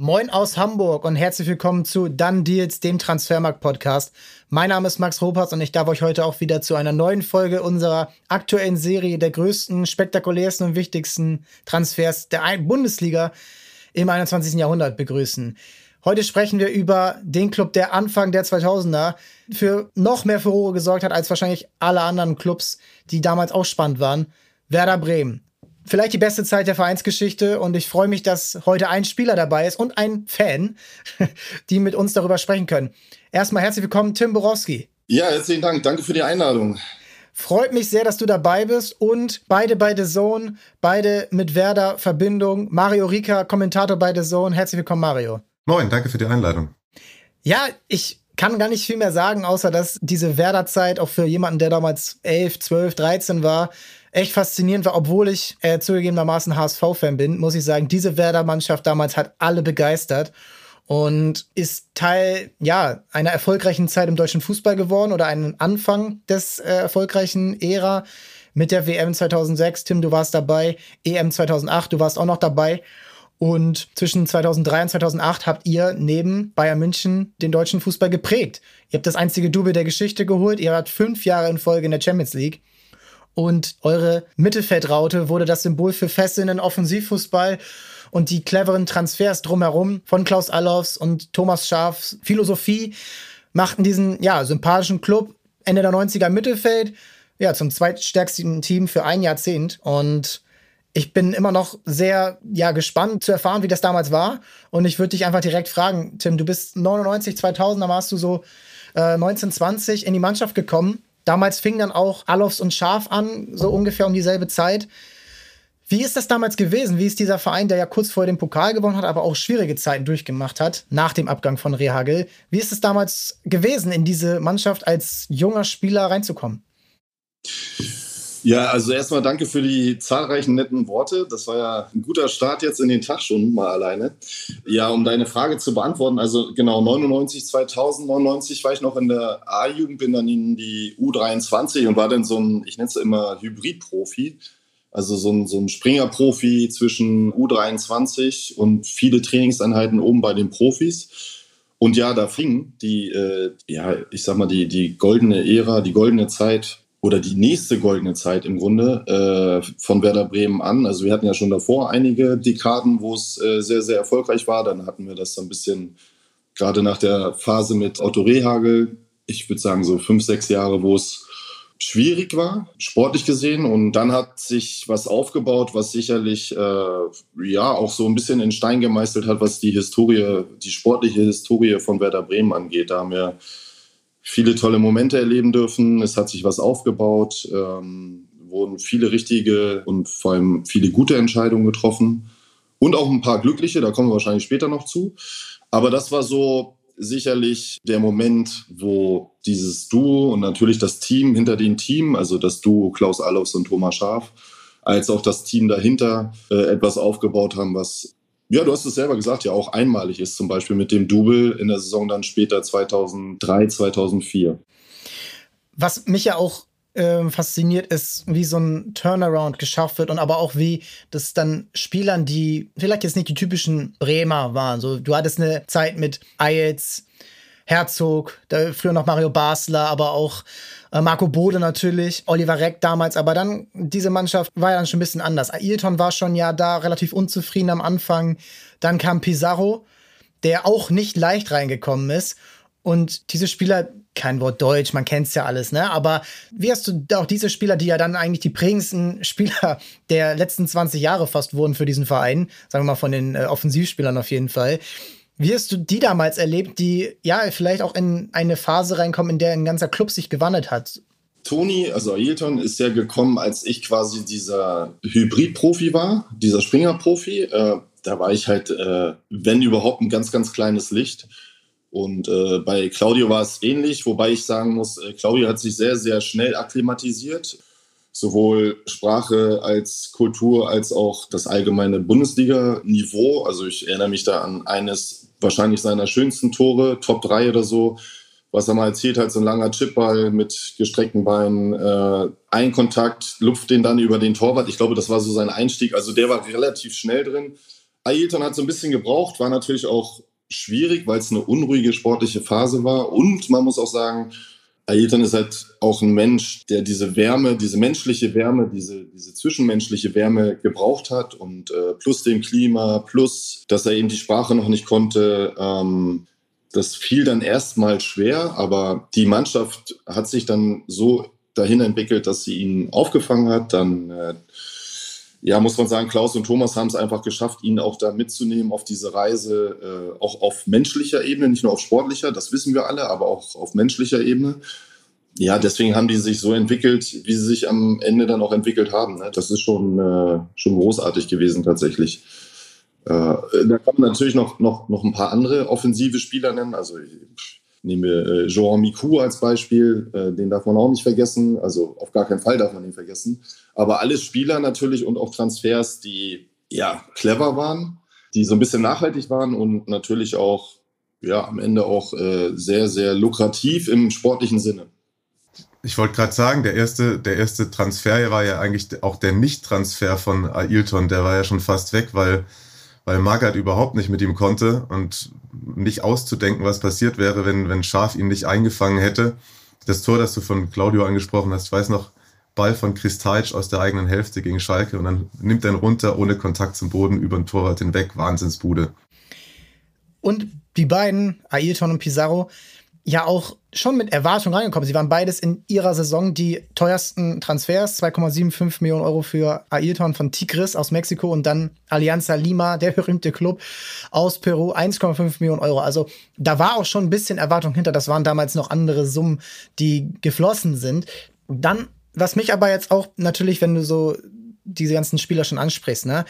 Moin aus Hamburg und herzlich willkommen zu Dann Deals, dem Transfermarkt-Podcast. Mein Name ist Max Ropers und ich darf euch heute auch wieder zu einer neuen Folge unserer aktuellen Serie der größten, spektakulärsten und wichtigsten Transfers der Bundesliga im 21. Jahrhundert begrüßen. Heute sprechen wir über den Club, der Anfang der 2000er für noch mehr Furore gesorgt hat als wahrscheinlich alle anderen Clubs, die damals auch spannend waren. Werder Bremen vielleicht die beste Zeit der Vereinsgeschichte und ich freue mich, dass heute ein Spieler dabei ist und ein Fan, die mit uns darüber sprechen können. Erstmal herzlich willkommen, Tim Borowski. Ja, herzlichen Dank. Danke für die Einladung. Freut mich sehr, dass du dabei bist und beide bei The Zone, beide mit Werder Verbindung. Mario Rika, Kommentator bei The Zone. Herzlich willkommen, Mario. Moin, danke für die Einladung. Ja, ich kann gar nicht viel mehr sagen, außer dass diese Werder-Zeit auch für jemanden, der damals 11, 12, 13 war, echt faszinierend war, obwohl ich äh, zugegebenermaßen HSV-Fan bin, muss ich sagen, diese Werder-Mannschaft damals hat alle begeistert und ist Teil ja einer erfolgreichen Zeit im deutschen Fußball geworden oder einen Anfang des äh, erfolgreichen Ära mit der WM 2006. Tim, du warst dabei, EM 2008, du warst auch noch dabei. Und zwischen 2003 und 2008 habt ihr neben Bayern München den deutschen Fußball geprägt. Ihr habt das einzige Double der Geschichte geholt. Ihr wart fünf Jahre in Folge in der Champions League und eure Mittelfeldraute wurde das Symbol für fesselnden Offensivfußball. Und die cleveren Transfers drumherum von Klaus Allofs und Thomas Schafs Philosophie machten diesen ja sympathischen Club Ende der 90er Mittelfeld ja zum zweitstärksten Team für ein Jahrzehnt. Und ich bin immer noch sehr ja gespannt zu erfahren, wie das damals war. Und ich würde dich einfach direkt fragen, Tim, du bist 99 2000, da warst du so äh, 1920 in die Mannschaft gekommen Damals fing dann auch Alofs und Schaf an, so ungefähr um dieselbe Zeit. Wie ist das damals gewesen? Wie ist dieser Verein, der ja kurz vorher den Pokal gewonnen hat, aber auch schwierige Zeiten durchgemacht hat, nach dem Abgang von Rehagel? Wie ist es damals gewesen, in diese Mannschaft als junger Spieler reinzukommen? Ja, also erstmal danke für die zahlreichen netten Worte. Das war ja ein guter Start jetzt in den Tag schon mal alleine. Ja, um deine Frage zu beantworten, also genau 99, 2000, 99 war ich noch in der A-Jugend, bin dann in die U23 und war dann so ein, ich nenne es immer Hybrid-Profi. Also so ein, so ein Springer-Profi zwischen U23 und viele Trainingseinheiten oben bei den Profis. Und ja, da fing die, äh, ja, ich sag mal, die, die goldene Ära, die goldene Zeit oder die nächste goldene Zeit im Grunde äh, von Werder Bremen an. Also wir hatten ja schon davor einige Dekaden, wo es äh, sehr, sehr erfolgreich war. Dann hatten wir das so ein bisschen gerade nach der Phase mit Otto Rehagel, ich würde sagen so fünf, sechs Jahre, wo es schwierig war, sportlich gesehen. Und dann hat sich was aufgebaut, was sicherlich äh, ja auch so ein bisschen in Stein gemeißelt hat, was die Historie, die sportliche Historie von Werder Bremen angeht. Da haben wir viele tolle Momente erleben dürfen. Es hat sich was aufgebaut, ähm, wurden viele richtige und vor allem viele gute Entscheidungen getroffen und auch ein paar glückliche, da kommen wir wahrscheinlich später noch zu. Aber das war so sicherlich der Moment, wo dieses Duo und natürlich das Team hinter dem Team, also das Duo Klaus Allofs und Thomas Schaf, als auch das Team dahinter äh, etwas aufgebaut haben, was ja, du hast es selber gesagt, ja auch einmalig ist, zum Beispiel mit dem Double in der Saison dann später 2003, 2004. Was mich ja auch äh, fasziniert ist, wie so ein Turnaround geschafft wird und aber auch wie das dann Spielern, die vielleicht jetzt nicht die typischen Bremer waren. So, du hattest eine Zeit mit Ayetz, Herzog, früher noch Mario Basler, aber auch äh, Marco Bode natürlich, Oliver Reck damals, aber dann, diese Mannschaft war ja dann schon ein bisschen anders. Ailton war schon ja da relativ unzufrieden am Anfang. Dann kam Pizarro, der auch nicht leicht reingekommen ist. Und diese Spieler, kein Wort Deutsch, man kennt es ja alles, ne? Aber wie hast du auch diese Spieler, die ja dann eigentlich die prägendsten Spieler der letzten 20 Jahre fast wurden für diesen Verein, sagen wir mal von den äh, Offensivspielern auf jeden Fall, wie hast du die damals erlebt, die ja vielleicht auch in eine Phase reinkommen, in der ein ganzer Club sich gewandelt hat? Toni, also Ailton, ist ja gekommen, als ich quasi dieser Hybrid-Profi war, dieser Springer-Profi. Äh, da war ich halt, äh, wenn überhaupt, ein ganz, ganz kleines Licht. Und äh, bei Claudio war es ähnlich, wobei ich sagen muss, äh, Claudio hat sich sehr, sehr schnell akklimatisiert. Sowohl Sprache als Kultur als auch das allgemeine Bundesliga-Niveau. Also ich erinnere mich da an eines wahrscheinlich seiner schönsten Tore, Top 3 oder so. Was er mal erzählt hat, so ein langer Chipball mit gestreckten Beinen, äh, ein Kontakt, lupft den dann über den Torwart. Ich glaube, das war so sein Einstieg. Also der war relativ schnell drin. Ailton hat so ein bisschen gebraucht, war natürlich auch schwierig, weil es eine unruhige sportliche Phase war. Und man muss auch sagen, Ailton ist halt auch ein Mensch, der diese Wärme, diese menschliche Wärme, diese, diese zwischenmenschliche Wärme gebraucht hat und äh, plus dem Klima, plus, dass er eben die Sprache noch nicht konnte. Ähm, das fiel dann erstmal schwer, aber die Mannschaft hat sich dann so dahin entwickelt, dass sie ihn aufgefangen hat. Dann äh, ja, muss man sagen, Klaus und Thomas haben es einfach geschafft, ihn auch da mitzunehmen auf diese Reise, äh, auch auf menschlicher Ebene, nicht nur auf sportlicher, das wissen wir alle, aber auch auf menschlicher Ebene. Ja, deswegen haben die sich so entwickelt, wie sie sich am Ende dann auch entwickelt haben. Ne? Das ist schon, äh, schon großartig gewesen tatsächlich. Äh, da kann man natürlich noch, noch, noch ein paar andere offensive Spieler nennen. Also Nehmen wir äh, Joan Miku als Beispiel, äh, den darf man auch nicht vergessen. Also auf gar keinen Fall darf man ihn vergessen. Aber alles Spieler natürlich und auch Transfers, die ja clever waren, die so ein bisschen nachhaltig waren und natürlich auch ja am Ende auch äh, sehr, sehr lukrativ im sportlichen Sinne. Ich wollte gerade sagen, der erste, der erste Transfer war ja eigentlich auch der Nicht-Transfer von Ailton, der war ja schon fast weg, weil weil Magath überhaupt nicht mit ihm konnte und nicht auszudenken, was passiert wäre, wenn, wenn Schaf ihn nicht eingefangen hätte. Das Tor, das du von Claudio angesprochen hast, ich weiß noch, Ball von Kristalc aus der eigenen Hälfte gegen Schalke und dann nimmt er ihn runter ohne Kontakt zum Boden über den Torwart hinweg. Wahnsinnsbude. Und die beiden, Ailton und Pizarro, ja auch schon mit Erwartung reingekommen. Sie waren beides in ihrer Saison die teuersten Transfers. 2,75 Millionen Euro für Ailton von Tigris aus Mexiko und dann Alianza Lima, der berühmte Club aus Peru, 1,5 Millionen Euro. Also da war auch schon ein bisschen Erwartung hinter. Das waren damals noch andere Summen, die geflossen sind. Dann, was mich aber jetzt auch natürlich, wenn du so diese ganzen Spieler schon ansprichst, ne?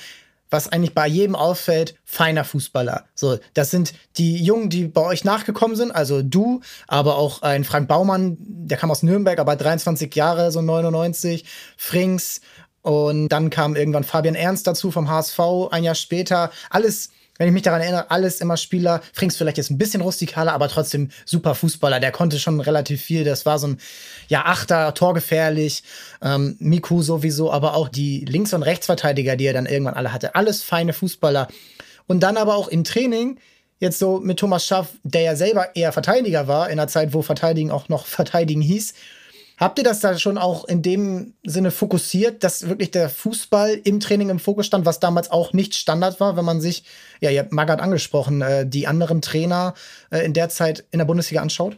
Was eigentlich bei jedem auffällt, feiner Fußballer. So, das sind die Jungen, die bei euch nachgekommen sind, also du, aber auch ein Frank Baumann, der kam aus Nürnberg, aber 23 Jahre, so 99, Frings und dann kam irgendwann Fabian Ernst dazu vom HSV, ein Jahr später, alles wenn ich mich daran erinnere, alles immer Spieler. Frings vielleicht jetzt ein bisschen rustikaler, aber trotzdem super Fußballer. Der konnte schon relativ viel. Das war so ein, ja, Achter, torgefährlich. Ähm, Miku sowieso, aber auch die Links- und Rechtsverteidiger, die er dann irgendwann alle hatte. Alles feine Fußballer. Und dann aber auch im Training, jetzt so mit Thomas Schaff, der ja selber eher Verteidiger war, in einer Zeit, wo Verteidigen auch noch Verteidigen hieß Habt ihr das da schon auch in dem Sinne fokussiert, dass wirklich der Fußball im Training im Fokus stand, was damals auch nicht Standard war, wenn man sich, ja, ihr habt Magath angesprochen, äh, die anderen Trainer äh, in der Zeit in der Bundesliga anschaut?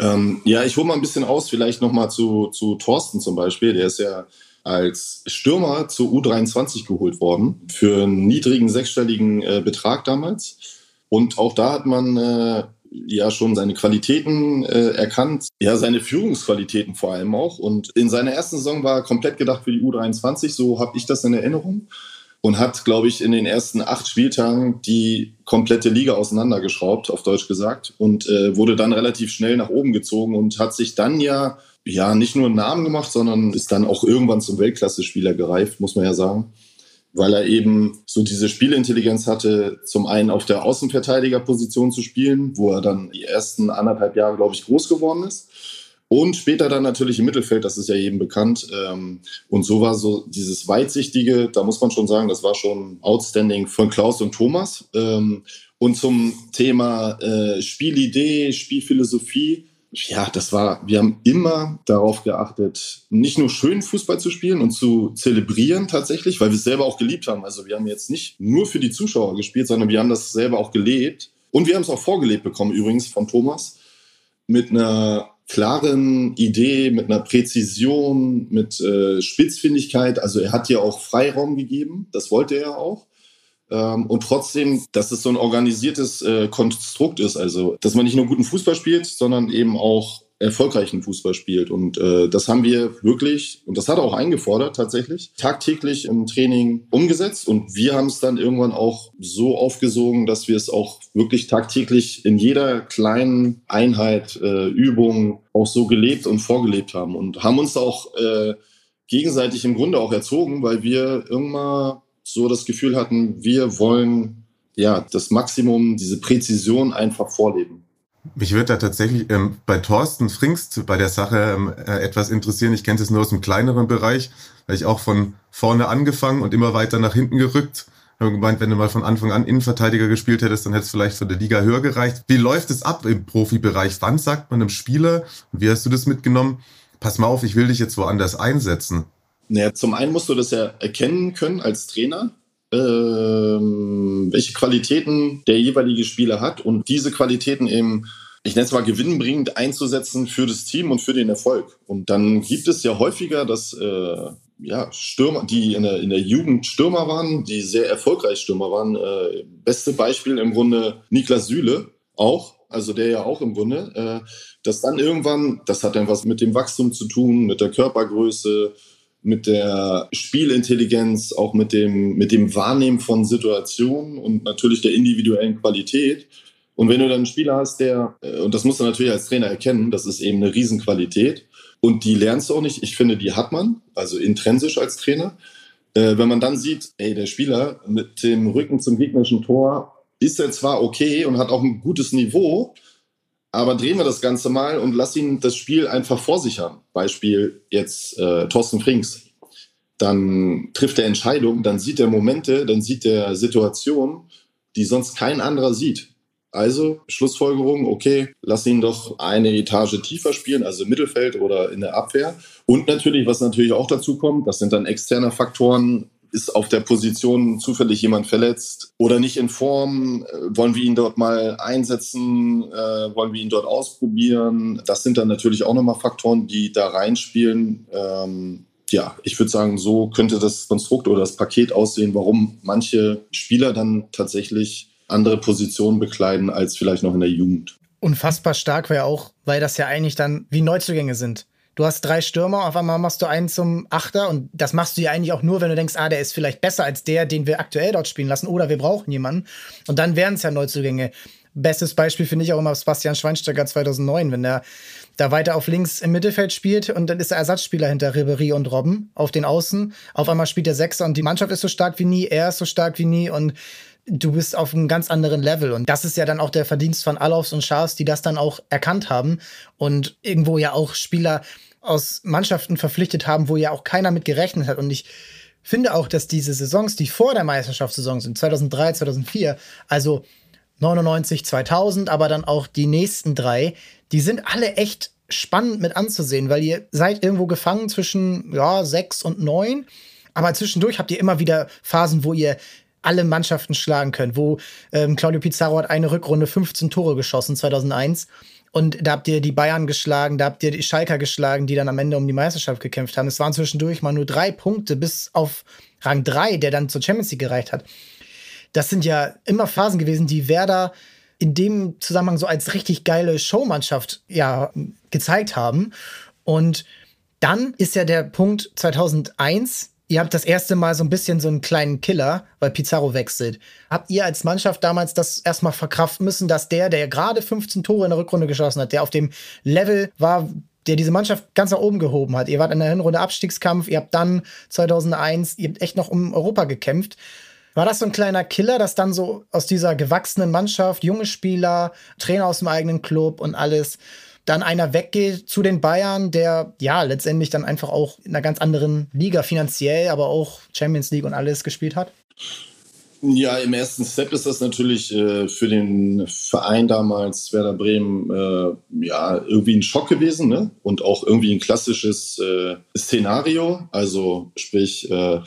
Ähm, ja, ich hole mal ein bisschen aus, vielleicht noch mal zu, zu Thorsten zum Beispiel. Der ist ja als Stürmer zur U23 geholt worden für einen niedrigen sechsstelligen äh, Betrag damals. Und auch da hat man äh, ja schon seine Qualitäten äh, erkannt, ja seine Führungsqualitäten vor allem auch. Und in seiner ersten Saison war er komplett gedacht für die U23, so habe ich das in Erinnerung. Und hat, glaube ich, in den ersten acht Spieltagen die komplette Liga auseinandergeschraubt, auf Deutsch gesagt, und äh, wurde dann relativ schnell nach oben gezogen und hat sich dann ja, ja nicht nur einen Namen gemacht, sondern ist dann auch irgendwann zum Weltklasse-Spieler gereift, muss man ja sagen weil er eben so diese Spielintelligenz hatte, zum einen auf der Außenverteidigerposition zu spielen, wo er dann die ersten anderthalb Jahre, glaube ich, groß geworden ist. Und später dann natürlich im Mittelfeld, das ist ja jedem bekannt. Ähm, und so war so dieses Weitsichtige, da muss man schon sagen, das war schon outstanding von Klaus und Thomas. Ähm, und zum Thema äh, Spielidee, Spielphilosophie, ja, das war, wir haben immer darauf geachtet, nicht nur schön Fußball zu spielen und zu zelebrieren tatsächlich, weil wir es selber auch geliebt haben. Also wir haben jetzt nicht nur für die Zuschauer gespielt, sondern wir haben das selber auch gelebt. Und wir haben es auch vorgelebt bekommen, übrigens von Thomas, mit einer klaren Idee, mit einer Präzision, mit äh, Spitzfindigkeit. Also er hat ja auch Freiraum gegeben, das wollte er auch. Ähm, und trotzdem, dass es so ein organisiertes äh, Konstrukt ist. Also, dass man nicht nur guten Fußball spielt, sondern eben auch erfolgreichen Fußball spielt. Und äh, das haben wir wirklich, und das hat er auch eingefordert tatsächlich, tagtäglich im Training umgesetzt. Und wir haben es dann irgendwann auch so aufgesogen, dass wir es auch wirklich tagtäglich in jeder kleinen Einheit, äh, Übung auch so gelebt und vorgelebt haben. Und haben uns auch äh, gegenseitig im Grunde auch erzogen, weil wir irgendwann so das Gefühl hatten, wir wollen ja das Maximum, diese Präzision einfach vorleben. Mich würde da tatsächlich ähm, bei Thorsten Fringst bei der Sache ähm, äh, etwas interessieren. Ich kenne es nur aus einem kleineren Bereich, weil ich auch von vorne angefangen und immer weiter nach hinten gerückt. haben gemeint, wenn du mal von Anfang an Innenverteidiger gespielt hättest, dann hätte es vielleicht für die Liga höher gereicht. Wie läuft es ab im Profibereich? Wann sagt man einem Spieler, wie hast du das mitgenommen? Pass mal auf, ich will dich jetzt woanders einsetzen. Naja, zum einen musst du das ja erkennen können als Trainer, ähm, welche Qualitäten der jeweilige Spieler hat und diese Qualitäten eben ich nenne es mal gewinnbringend einzusetzen für das Team und für den Erfolg. Und dann gibt es ja häufiger, dass äh, ja, Stürmer, die in der, in der Jugend Stürmer waren, die sehr erfolgreich Stürmer waren. Äh, beste Beispiel im Grunde Niklas Süle auch, also der ja auch im Grunde, äh, dass dann irgendwann, das hat dann was mit dem Wachstum zu tun, mit der Körpergröße, mit der Spielintelligenz, auch mit dem, mit dem Wahrnehmen von Situationen und natürlich der individuellen Qualität. Und wenn du dann einen Spieler hast, der, äh, und das musst du natürlich als Trainer erkennen, das ist eben eine Riesenqualität, und die lernst du auch nicht. Ich finde, die hat man, also intrinsisch als Trainer. Äh, wenn man dann sieht, ey, der Spieler mit dem Rücken zum gegnerischen Tor ist er zwar okay und hat auch ein gutes Niveau, aber drehen wir das Ganze mal und lass ihn das Spiel einfach vor sich haben. Beispiel jetzt äh, Thorsten Frings. Dann trifft er Entscheidungen, dann sieht er Momente, dann sieht er Situationen, die sonst kein anderer sieht. Also Schlussfolgerung, okay, lass ihn doch eine Etage tiefer spielen, also im Mittelfeld oder in der Abwehr. Und natürlich, was natürlich auch dazu kommt, das sind dann externe Faktoren. Ist auf der Position zufällig jemand verletzt oder nicht in Form? Äh, wollen wir ihn dort mal einsetzen? Äh, wollen wir ihn dort ausprobieren? Das sind dann natürlich auch nochmal Faktoren, die da reinspielen. Ähm, ja, ich würde sagen, so könnte das Konstrukt oder das Paket aussehen, warum manche Spieler dann tatsächlich andere Positionen bekleiden als vielleicht noch in der Jugend. Unfassbar stark wäre auch, weil das ja eigentlich dann wie Neuzugänge sind. Du hast drei Stürmer, auf einmal machst du einen zum Achter und das machst du ja eigentlich auch nur, wenn du denkst, ah, der ist vielleicht besser als der, den wir aktuell dort spielen lassen oder wir brauchen jemanden. Und dann wären es ja Neuzugänge. Bestes Beispiel finde ich auch immer Sebastian Schweinsteiger 2009, wenn der da weiter auf links im Mittelfeld spielt und dann ist der Ersatzspieler hinter Ribery und Robben auf den Außen. Auf einmal spielt der Sechser und die Mannschaft ist so stark wie nie, er ist so stark wie nie und du bist auf einem ganz anderen Level. Und das ist ja dann auch der Verdienst von Alofs und Schaas, die das dann auch erkannt haben und irgendwo ja auch Spieler aus Mannschaften verpflichtet haben, wo ja auch keiner mit gerechnet hat. Und ich finde auch, dass diese Saisons, die vor der Meisterschaftssaison sind, 2003, 2004, also 99, 2000, aber dann auch die nächsten drei, die sind alle echt spannend mit anzusehen, weil ihr seid irgendwo gefangen zwischen ja, sechs und neun. Aber zwischendurch habt ihr immer wieder Phasen, wo ihr alle Mannschaften schlagen können, wo ähm, Claudio Pizarro hat eine Rückrunde 15 Tore geschossen 2001 und da habt ihr die Bayern geschlagen, da habt ihr die Schalker geschlagen, die dann am Ende um die Meisterschaft gekämpft haben. Es waren zwischendurch mal nur drei Punkte bis auf Rang 3, der dann zur Champions League gereicht hat. Das sind ja immer Phasen gewesen, die Werder in dem Zusammenhang so als richtig geile Showmannschaft ja gezeigt haben. Und dann ist ja der Punkt 2001, ihr habt das erste Mal so ein bisschen so einen kleinen Killer, weil Pizarro wechselt. Habt ihr als Mannschaft damals das erstmal verkraften müssen, dass der, der gerade 15 Tore in der Rückrunde geschossen hat, der auf dem Level war, der diese Mannschaft ganz nach oben gehoben hat. Ihr wart in der Hinrunde Abstiegskampf, ihr habt dann 2001, ihr habt echt noch um Europa gekämpft. War das so ein kleiner Killer, dass dann so aus dieser gewachsenen Mannschaft, junge Spieler, Trainer aus dem eigenen Club und alles, dann einer weggeht zu den Bayern, der ja letztendlich dann einfach auch in einer ganz anderen Liga finanziell, aber auch Champions League und alles gespielt hat? Ja, im ersten Step ist das natürlich äh, für den Verein damals Werder Bremen äh, ja irgendwie ein Schock gewesen ne? und auch irgendwie ein klassisches äh, Szenario. Also sprich, äh,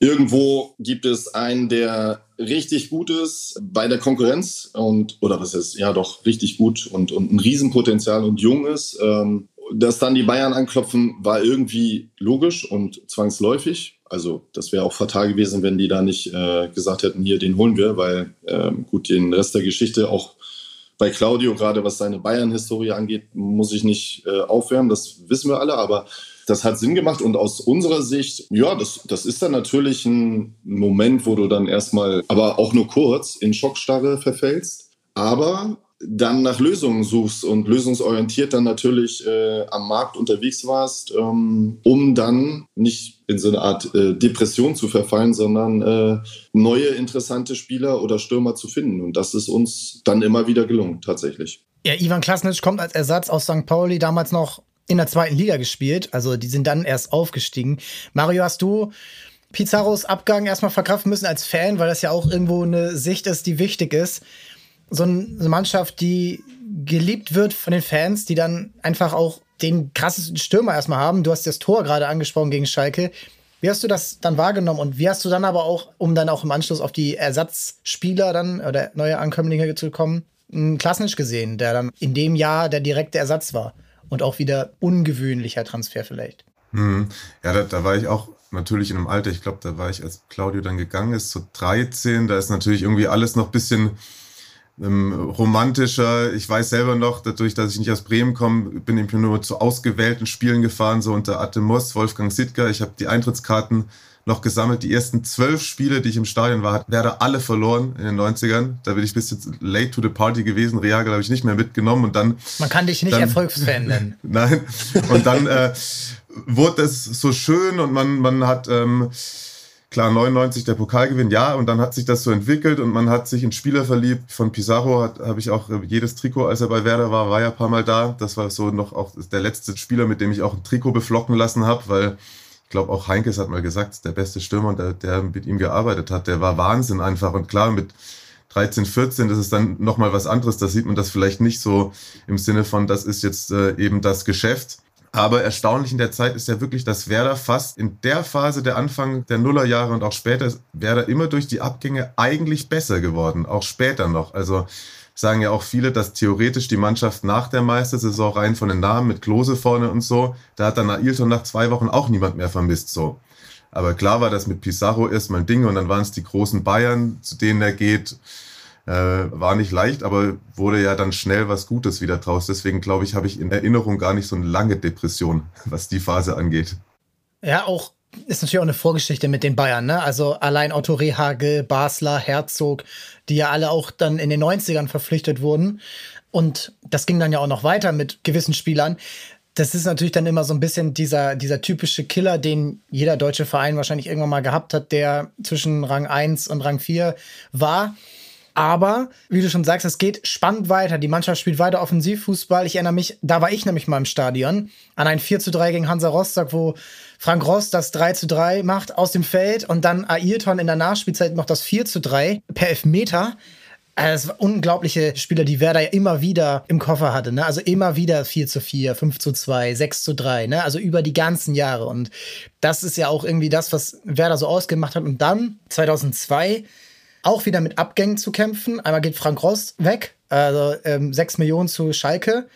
irgendwo gibt es einen, der richtig gut ist bei der Konkurrenz und oder was ist ja doch richtig gut und, und ein Riesenpotenzial und jung ist. Ähm, dass dann die Bayern anklopfen, war irgendwie logisch und zwangsläufig. Also das wäre auch fatal gewesen, wenn die da nicht äh, gesagt hätten, hier, den holen wir, weil ähm, gut, den Rest der Geschichte auch bei Claudio, gerade was seine Bayern-Historie angeht, muss ich nicht äh, aufwärmen, das wissen wir alle, aber das hat Sinn gemacht und aus unserer Sicht, ja, das, das ist dann natürlich ein Moment, wo du dann erstmal, aber auch nur kurz in Schockstarre verfällst, aber dann nach Lösungen suchst und lösungsorientiert dann natürlich äh, am Markt unterwegs warst, ähm, um dann nicht in so eine Art äh, Depression zu verfallen, sondern äh, neue interessante Spieler oder Stürmer zu finden. Und das ist uns dann immer wieder gelungen, tatsächlich. Ja, Ivan Klasnic kommt als Ersatz aus St. Pauli, damals noch in der zweiten Liga gespielt. Also die sind dann erst aufgestiegen. Mario, hast du Pizarros Abgang erstmal verkraften müssen als Fan, weil das ja auch irgendwo eine Sicht ist, die wichtig ist. So eine Mannschaft, die geliebt wird von den Fans, die dann einfach auch den krassesten Stürmer erstmal haben. Du hast das Tor gerade angesprochen gegen Schalke. Wie hast du das dann wahrgenommen und wie hast du dann aber auch, um dann auch im Anschluss auf die Ersatzspieler dann oder neue Ankömmlinge zu kommen, einen Klasnisch gesehen, der dann in dem Jahr der direkte Ersatz war und auch wieder ungewöhnlicher Transfer vielleicht? Hm. Ja, da, da war ich auch natürlich in einem Alter, ich glaube, da war ich, als Claudio dann gegangen ist, so 13, da ist natürlich irgendwie alles noch bisschen ähm, romantischer. Ich weiß selber noch, dadurch, dass ich nicht aus Bremen komme, bin ich nur zu ausgewählten Spielen gefahren, so unter Atte Moss, Wolfgang Sittger. Ich habe die Eintrittskarten noch gesammelt. Die ersten zwölf Spiele, die ich im Stadion war, hat Werder alle verloren in den 90ern. Da bin ich bis jetzt late to the party gewesen. Real habe ich nicht mehr mitgenommen und dann. Man kann dich nicht dann, Erfolgsfan nennen. Nein. Und dann äh, wurde es so schön und man, man hat. Ähm, Klar, 99 der Pokalgewinn, ja, und dann hat sich das so entwickelt und man hat sich in Spieler verliebt. Von Pizarro habe ich auch äh, jedes Trikot, als er bei Werder war, war ja ein paar Mal da. Das war so noch auch der letzte Spieler, mit dem ich auch ein Trikot beflocken lassen habe, weil ich glaube auch Heinkes hat mal gesagt, der beste Stürmer, der, der mit ihm gearbeitet hat, der war Wahnsinn einfach. Und klar, mit 13, 14, das ist dann nochmal was anderes. Da sieht man das vielleicht nicht so im Sinne von, das ist jetzt äh, eben das Geschäft. Aber erstaunlich in der Zeit ist ja wirklich, dass Werder fast in der Phase der Anfang der Nullerjahre und auch später Werder immer durch die Abgänge eigentlich besser geworden, auch später noch. Also sagen ja auch viele, dass theoretisch die Mannschaft nach der Meistersaison rein von den Namen mit Klose vorne und so, da hat dann Ailton nach zwei Wochen auch niemand mehr vermisst so. Aber klar war das mit Pizarro erstmal ein Ding und dann waren es die großen Bayern, zu denen er geht. Äh, war nicht leicht, aber wurde ja dann schnell was Gutes wieder draus. Deswegen glaube ich, habe ich in Erinnerung gar nicht so eine lange Depression, was die Phase angeht. Ja, auch ist natürlich auch eine Vorgeschichte mit den Bayern, ne? Also allein Otto Rehagel, Basler, Herzog, die ja alle auch dann in den 90ern verpflichtet wurden. Und das ging dann ja auch noch weiter mit gewissen Spielern. Das ist natürlich dann immer so ein bisschen dieser, dieser typische Killer, den jeder deutsche Verein wahrscheinlich irgendwann mal gehabt hat, der zwischen Rang 1 und Rang 4 war. Aber, wie du schon sagst, es geht spannend weiter. Die Mannschaft spielt weiter Offensivfußball. Ich erinnere mich, da war ich nämlich mal im Stadion, an ein 4 zu 3 gegen Hansa Rostock, wo Frank Rost das 3 zu 3 macht aus dem Feld und dann Ayrton in der Nachspielzeit noch das 4 zu 3 per Elfmeter. Also es waren unglaubliche Spieler, die Werder ja immer wieder im Koffer hatte. Ne? Also immer wieder 4 zu 4, 5 zu 2, 6 zu 3. Ne? Also über die ganzen Jahre. Und das ist ja auch irgendwie das, was Werder so ausgemacht hat. Und dann 2002 auch wieder mit Abgängen zu kämpfen. Einmal geht Frank Rost weg, also ähm, 6 Millionen zu Schalke.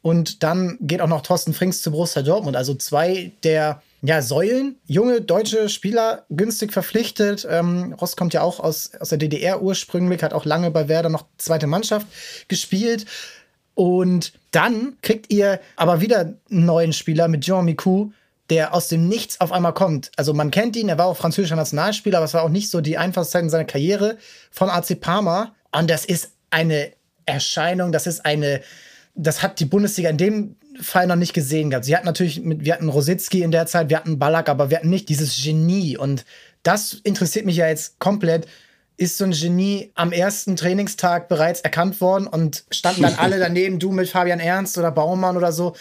Und dann geht auch noch Thorsten Frings zu Borussia Dortmund. Also zwei der ja, Säulen, junge deutsche Spieler günstig verpflichtet. Ähm, Rost kommt ja auch aus, aus der DDR ursprünglich, hat auch lange bei Werder noch zweite Mannschaft gespielt. Und dann kriegt ihr aber wieder einen neuen Spieler mit Jean Micou, der aus dem Nichts auf einmal kommt. Also man kennt ihn, er war auch französischer Nationalspieler, aber es war auch nicht so die einfachste Zeit in seiner Karriere von AC Parma. Und das ist eine Erscheinung, das ist eine, das hat die Bundesliga in dem Fall noch nicht gesehen gehabt. Sie hatten natürlich, mit, wir hatten Rositzky in der Zeit, wir hatten Ballack, aber wir hatten nicht dieses Genie. Und das interessiert mich ja jetzt komplett. Ist so ein Genie am ersten Trainingstag bereits erkannt worden und standen dann alle daneben, du mit Fabian Ernst oder Baumann oder so.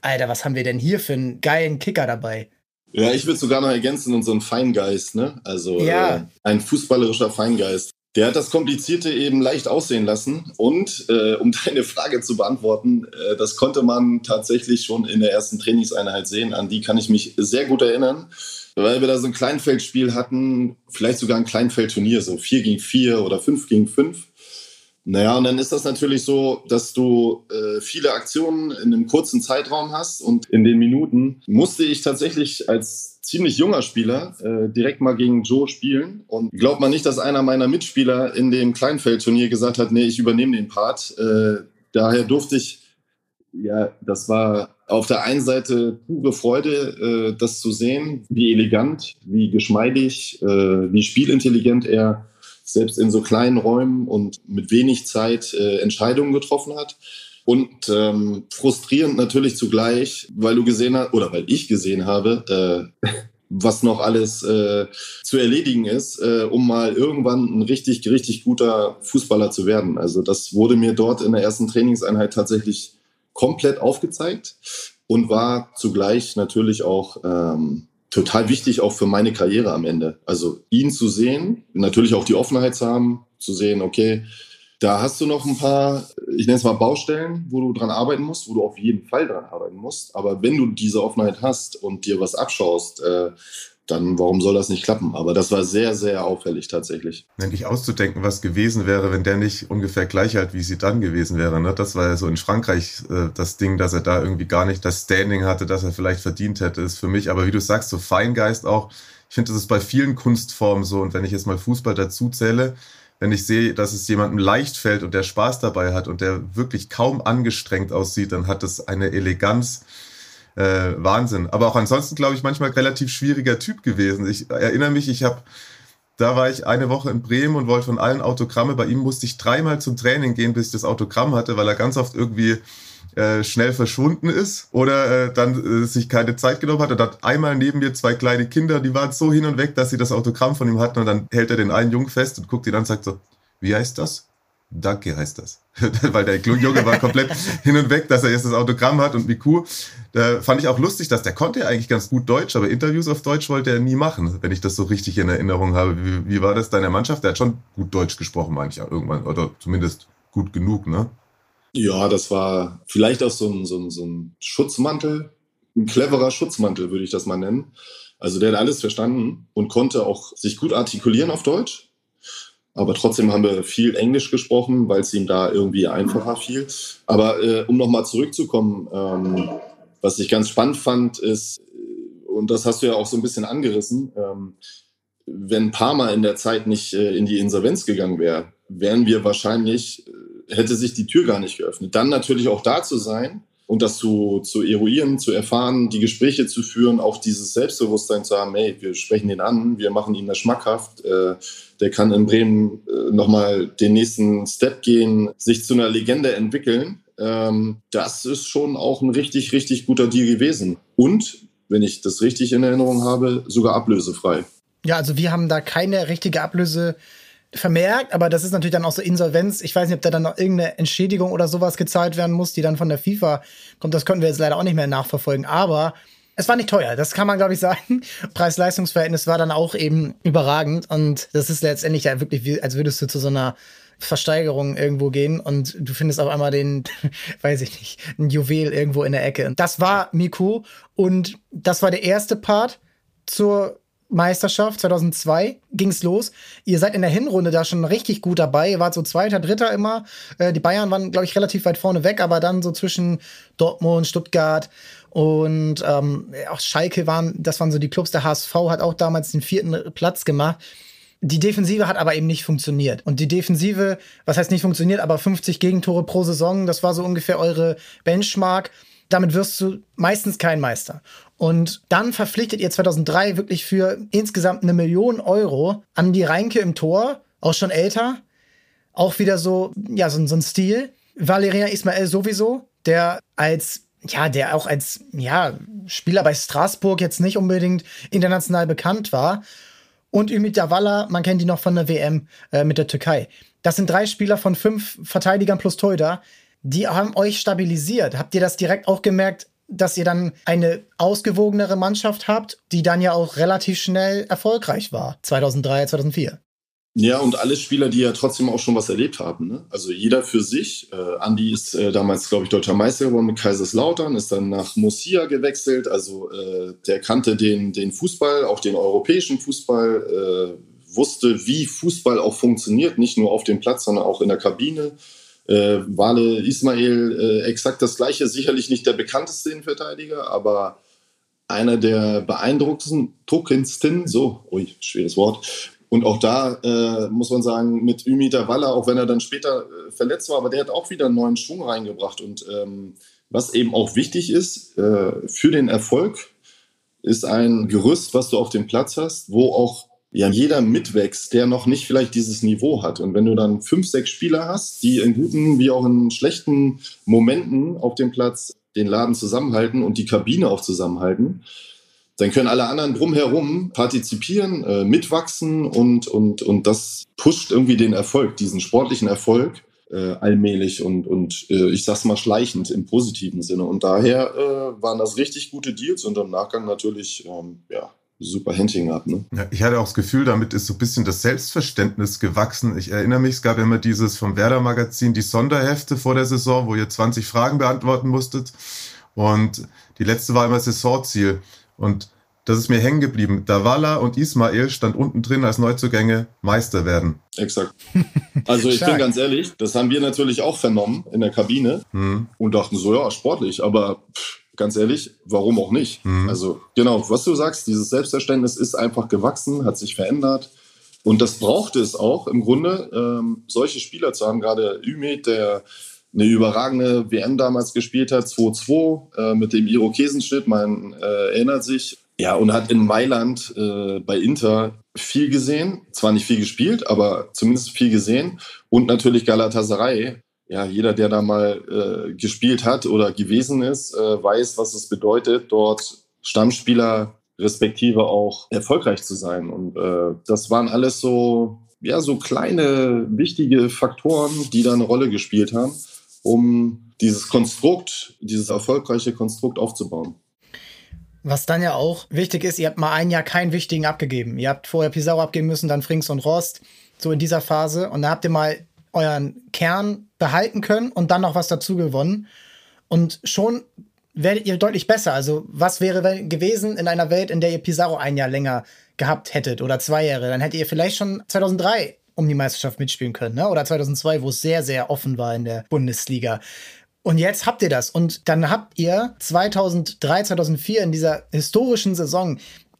Alter, was haben wir denn hier für einen geilen Kicker dabei? Ja, ich würde sogar noch ergänzen, unseren Feingeist, ne? Also ja. äh, ein fußballerischer Feingeist. Der hat das Komplizierte eben leicht aussehen lassen. Und äh, um deine Frage zu beantworten, äh, das konnte man tatsächlich schon in der ersten Trainingseinheit sehen. An die kann ich mich sehr gut erinnern, weil wir da so ein Kleinfeldspiel hatten, vielleicht sogar ein Kleinfeldturnier, so 4 gegen 4 oder 5 gegen 5. Naja, und dann ist das natürlich so, dass du äh, viele Aktionen in einem kurzen Zeitraum hast und in den Minuten musste ich tatsächlich als ziemlich junger Spieler äh, direkt mal gegen Joe spielen. Und glaubt man nicht, dass einer meiner Mitspieler in dem Kleinfeldturnier gesagt hat, nee, ich übernehme den Part. Äh, daher durfte ich, ja, das war auf der einen Seite pure Freude, äh, das zu sehen, wie elegant, wie geschmeidig, äh, wie spielintelligent er selbst in so kleinen Räumen und mit wenig Zeit äh, Entscheidungen getroffen hat. Und ähm, frustrierend natürlich zugleich, weil du gesehen hast, oder weil ich gesehen habe, äh, was noch alles äh, zu erledigen ist, äh, um mal irgendwann ein richtig, richtig guter Fußballer zu werden. Also das wurde mir dort in der ersten Trainingseinheit tatsächlich komplett aufgezeigt und war zugleich natürlich auch ähm, total wichtig auch für meine Karriere am Ende. Also ihn zu sehen, natürlich auch die Offenheit zu haben, zu sehen, okay, da hast du noch ein paar, ich nenne es mal Baustellen, wo du dran arbeiten musst, wo du auf jeden Fall dran arbeiten musst. Aber wenn du diese Offenheit hast und dir was abschaust, äh, dann warum soll das nicht klappen? Aber das war sehr, sehr auffällig tatsächlich. Nämlich auszudenken, was gewesen wäre, wenn der nicht ungefähr gleich alt wie sie dann gewesen wäre. Ne? Das war ja so in Frankreich äh, das Ding, dass er da irgendwie gar nicht das Standing hatte, das er vielleicht verdient hätte, ist für mich. Aber wie du sagst, so Feingeist auch. Ich finde, das ist bei vielen Kunstformen so. Und wenn ich jetzt mal Fußball dazu zähle, wenn ich sehe, dass es jemandem leicht fällt und der Spaß dabei hat und der wirklich kaum angestrengt aussieht, dann hat es eine Eleganz, äh, Wahnsinn. Aber auch ansonsten, glaube ich, manchmal relativ schwieriger Typ gewesen. Ich erinnere mich, ich habe, da war ich eine Woche in Bremen und wollte von allen Autogramme. Bei ihm musste ich dreimal zum Training gehen, bis ich das Autogramm hatte, weil er ganz oft irgendwie äh, schnell verschwunden ist oder äh, dann äh, sich keine Zeit genommen hat. Er hat einmal neben mir zwei kleine Kinder, die waren so hin und weg, dass sie das Autogramm von ihm hatten und dann hält er den einen Jungen fest und guckt ihn an und sagt so, wie heißt das? Danke heißt das. Weil der Junge war komplett hin und weg, dass er jetzt das Autogramm hat und Miku. Da fand ich auch lustig, dass der konnte ja eigentlich ganz gut Deutsch, aber Interviews auf Deutsch wollte er nie machen, wenn ich das so richtig in Erinnerung habe. Wie, wie war das deiner Mannschaft? Der hat schon gut Deutsch gesprochen, meine ich ja irgendwann. Oder zumindest gut genug, ne? Ja, das war vielleicht auch so ein, so ein, so ein Schutzmantel, ein cleverer Schutzmantel, würde ich das mal nennen. Also der hat alles verstanden und konnte auch sich gut artikulieren auf Deutsch aber trotzdem haben wir viel Englisch gesprochen, weil es ihm da irgendwie einfacher fiel. Aber äh, um nochmal zurückzukommen, ähm, was ich ganz spannend fand, ist, äh, und das hast du ja auch so ein bisschen angerissen, ähm, wenn Parma in der Zeit nicht äh, in die Insolvenz gegangen wäre, wären wir wahrscheinlich, äh, hätte sich die Tür gar nicht geöffnet. Dann natürlich auch da zu sein und das zu, zu eruieren, zu erfahren, die Gespräche zu führen, auch dieses Selbstbewusstsein zu haben, hey, wir sprechen ihn an, wir machen ihn das schmackhaft, äh, der kann in Bremen äh, nochmal den nächsten Step gehen, sich zu einer Legende entwickeln. Ähm, das ist schon auch ein richtig, richtig guter Deal gewesen. Und, wenn ich das richtig in Erinnerung habe, sogar ablösefrei. Ja, also wir haben da keine richtige Ablöse vermerkt, aber das ist natürlich dann auch so Insolvenz. Ich weiß nicht, ob da dann noch irgendeine Entschädigung oder sowas gezahlt werden muss, die dann von der FIFA kommt. Das können wir jetzt leider auch nicht mehr nachverfolgen. Aber es war nicht teuer, das kann man, glaube ich, sagen. Preis-Leistungs-Verhältnis war dann auch eben überragend. Und das ist letztendlich ja wirklich, als würdest du zu so einer Versteigerung irgendwo gehen und du findest auf einmal den, weiß ich nicht, ein Juwel irgendwo in der Ecke. Das war Miku und das war der erste Part zur Meisterschaft 2002 ging's los. Ihr seid in der Hinrunde da schon richtig gut dabei. Ihr wart so Zweiter, Dritter immer. Äh, die Bayern waren, glaube ich, relativ weit vorne weg, aber dann so zwischen Dortmund, Stuttgart und ähm, auch Schalke waren, das waren so die Clubs. Der HSV hat auch damals den vierten Platz gemacht. Die Defensive hat aber eben nicht funktioniert. Und die Defensive, was heißt nicht funktioniert, aber 50 Gegentore pro Saison, das war so ungefähr eure Benchmark. Damit wirst du meistens kein Meister. Und dann verpflichtet ihr 2003 wirklich für insgesamt eine Million Euro an die Reinke im Tor, auch schon älter. Auch wieder so, ja, so, so ein Stil. Valeria Ismael sowieso, der als ja, der auch als ja, Spieler bei Straßburg jetzt nicht unbedingt international bekannt war. Und Ümit Davala, man kennt die noch von der WM äh, mit der Türkei. Das sind drei Spieler von fünf Verteidigern plus Torhüter, die haben euch stabilisiert. Habt ihr das direkt auch gemerkt, dass ihr dann eine ausgewogenere Mannschaft habt, die dann ja auch relativ schnell erfolgreich war, 2003, 2004? Ja, und alle Spieler, die ja trotzdem auch schon was erlebt haben. Ne? Also jeder für sich. Äh, Andi ist äh, damals, glaube ich, deutscher Meister geworden mit Kaiserslautern, ist dann nach Murcia gewechselt. Also äh, der kannte den, den Fußball, auch den europäischen Fußball, äh, wusste, wie Fußball auch funktioniert, nicht nur auf dem Platz, sondern auch in der Kabine. Äh, Wale Ismail äh, exakt das gleiche, sicherlich nicht der bekannteste Innenverteidiger, aber einer der beeindruckendsten, so, ui, schweres Wort. Und auch da äh, muss man sagen, mit Ümiter Waller, auch wenn er dann später äh, verletzt war, aber der hat auch wieder einen neuen Schwung reingebracht. Und ähm, was eben auch wichtig ist äh, für den Erfolg, ist ein Gerüst, was du auf dem Platz hast, wo auch ja jeder mitwächst, der noch nicht vielleicht dieses Niveau hat. Und wenn du dann fünf, sechs Spieler hast, die in guten wie auch in schlechten Momenten auf dem Platz den Laden zusammenhalten und die Kabine auch zusammenhalten, dann können alle anderen drumherum partizipieren, äh, mitwachsen und, und, und das pusht irgendwie den Erfolg, diesen sportlichen Erfolg äh, allmählich und, und äh, ich sag's mal schleichend im positiven Sinne. Und daher äh, waren das richtig gute Deals und im Nachgang natürlich, ähm, ja, super Händchen gehabt. Ne? Ja, ich hatte auch das Gefühl, damit ist so ein bisschen das Selbstverständnis gewachsen. Ich erinnere mich, es gab immer dieses vom Werder-Magazin, die Sonderhefte vor der Saison, wo ihr 20 Fragen beantworten musstet. Und die letzte war immer Saisonziel. Und das ist mir hängen geblieben. Davala und Ismail stand unten drin als Neuzugänge Meister werden. Exakt. Also ich bin ganz ehrlich, das haben wir natürlich auch vernommen in der Kabine hm. und dachten so, ja, sportlich, aber pff, ganz ehrlich, warum auch nicht? Mhm. Also genau, was du sagst, dieses Selbstverständnis ist einfach gewachsen, hat sich verändert. Und das braucht es auch im Grunde, ähm, solche Spieler zu haben, gerade Ümit, der eine überragende WM damals gespielt hat, 2-2 äh, mit dem Irokesenschnitt, man äh, erinnert sich. Ja, und hat in Mailand äh, bei Inter viel gesehen, zwar nicht viel gespielt, aber zumindest viel gesehen. Und natürlich Galatasaray, ja, jeder, der da mal äh, gespielt hat oder gewesen ist, äh, weiß, was es bedeutet, dort Stammspieler respektive auch erfolgreich zu sein. Und äh, das waren alles so, ja, so kleine, wichtige Faktoren, die da eine Rolle gespielt haben, um dieses Konstrukt, dieses erfolgreiche Konstrukt aufzubauen. Was dann ja auch wichtig ist, ihr habt mal ein Jahr keinen wichtigen abgegeben. Ihr habt vorher Pizarro abgeben müssen, dann Frings und Rost, so in dieser Phase. Und da habt ihr mal euren Kern behalten können und dann noch was dazu gewonnen. Und schon werdet ihr deutlich besser. Also, was wäre gewesen in einer Welt, in der ihr Pizarro ein Jahr länger gehabt hättet oder zwei Jahre? Dann hättet ihr vielleicht schon 2003 um die Meisterschaft mitspielen können, ne? oder 2002, wo es sehr, sehr offen war in der Bundesliga. Und jetzt habt ihr das. Und dann habt ihr 2003, 2004 in dieser historischen Saison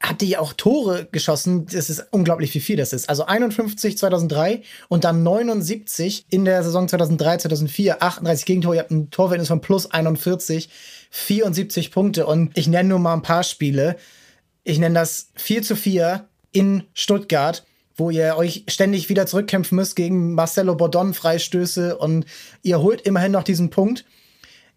hat die auch Tore geschossen. Das ist unglaublich, wie viel das ist. Also 51 2003 und dann 79 in der Saison 2003, 2004, 38 Gegentore. Ihr habt ein Torverhältnis von plus 41, 74 Punkte. Und ich nenne nur mal ein paar Spiele. Ich nenne das 4 zu 4 in Stuttgart wo ihr euch ständig wieder zurückkämpfen müsst gegen Marcelo Bordon Freistöße und ihr holt immerhin noch diesen Punkt.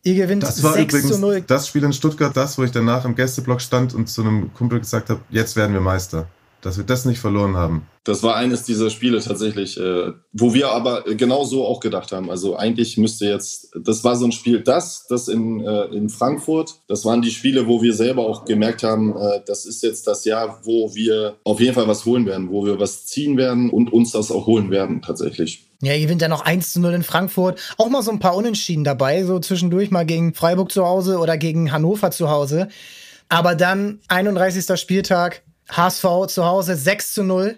Ihr gewinnt das war 6 übrigens zu 0. Das Spiel in Stuttgart, das, wo ich danach im Gästeblock stand und zu einem Kumpel gesagt habe, jetzt werden wir Meister. Dass wir das nicht verloren haben. Das war eines dieser Spiele tatsächlich, äh, wo wir aber genau so auch gedacht haben. Also eigentlich müsste jetzt, das war so ein Spiel, das, das in, äh, in Frankfurt, das waren die Spiele, wo wir selber auch gemerkt haben, äh, das ist jetzt das Jahr, wo wir auf jeden Fall was holen werden, wo wir was ziehen werden und uns das auch holen werden tatsächlich. Ja, ihr gewinnt ja noch 1 zu 0 in Frankfurt. Auch mal so ein paar Unentschieden dabei, so zwischendurch mal gegen Freiburg zu Hause oder gegen Hannover zu Hause. Aber dann 31. Spieltag, HSV zu Hause 6 zu 0.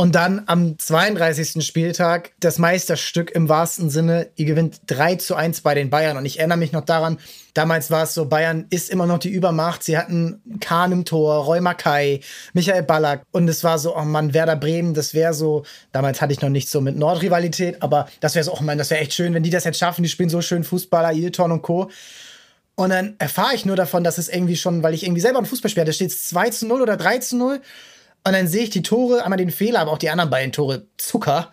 Und dann am 32. Spieltag das Meisterstück im wahrsten Sinne. Ihr gewinnt 3 zu 1 bei den Bayern. Und ich erinnere mich noch daran, damals war es so, Bayern ist immer noch die Übermacht. Sie hatten Kahn im Tor, Roy Mackay, Michael Ballack. Und es war so, oh Mann, Werder Bremen, das wäre so, damals hatte ich noch nicht so mit Nordrivalität, aber das wäre so, oh Mann, das wäre echt schön, wenn die das jetzt schaffen. Die spielen so schön Fußballer, Ilton und Co. Und dann erfahre ich nur davon, dass es irgendwie schon, weil ich irgendwie selber ein Fußball spiele, da steht es 2 zu 0 oder 3 zu 0. Und dann sehe ich die Tore, einmal den Fehler, aber auch die anderen beiden Tore Zucker.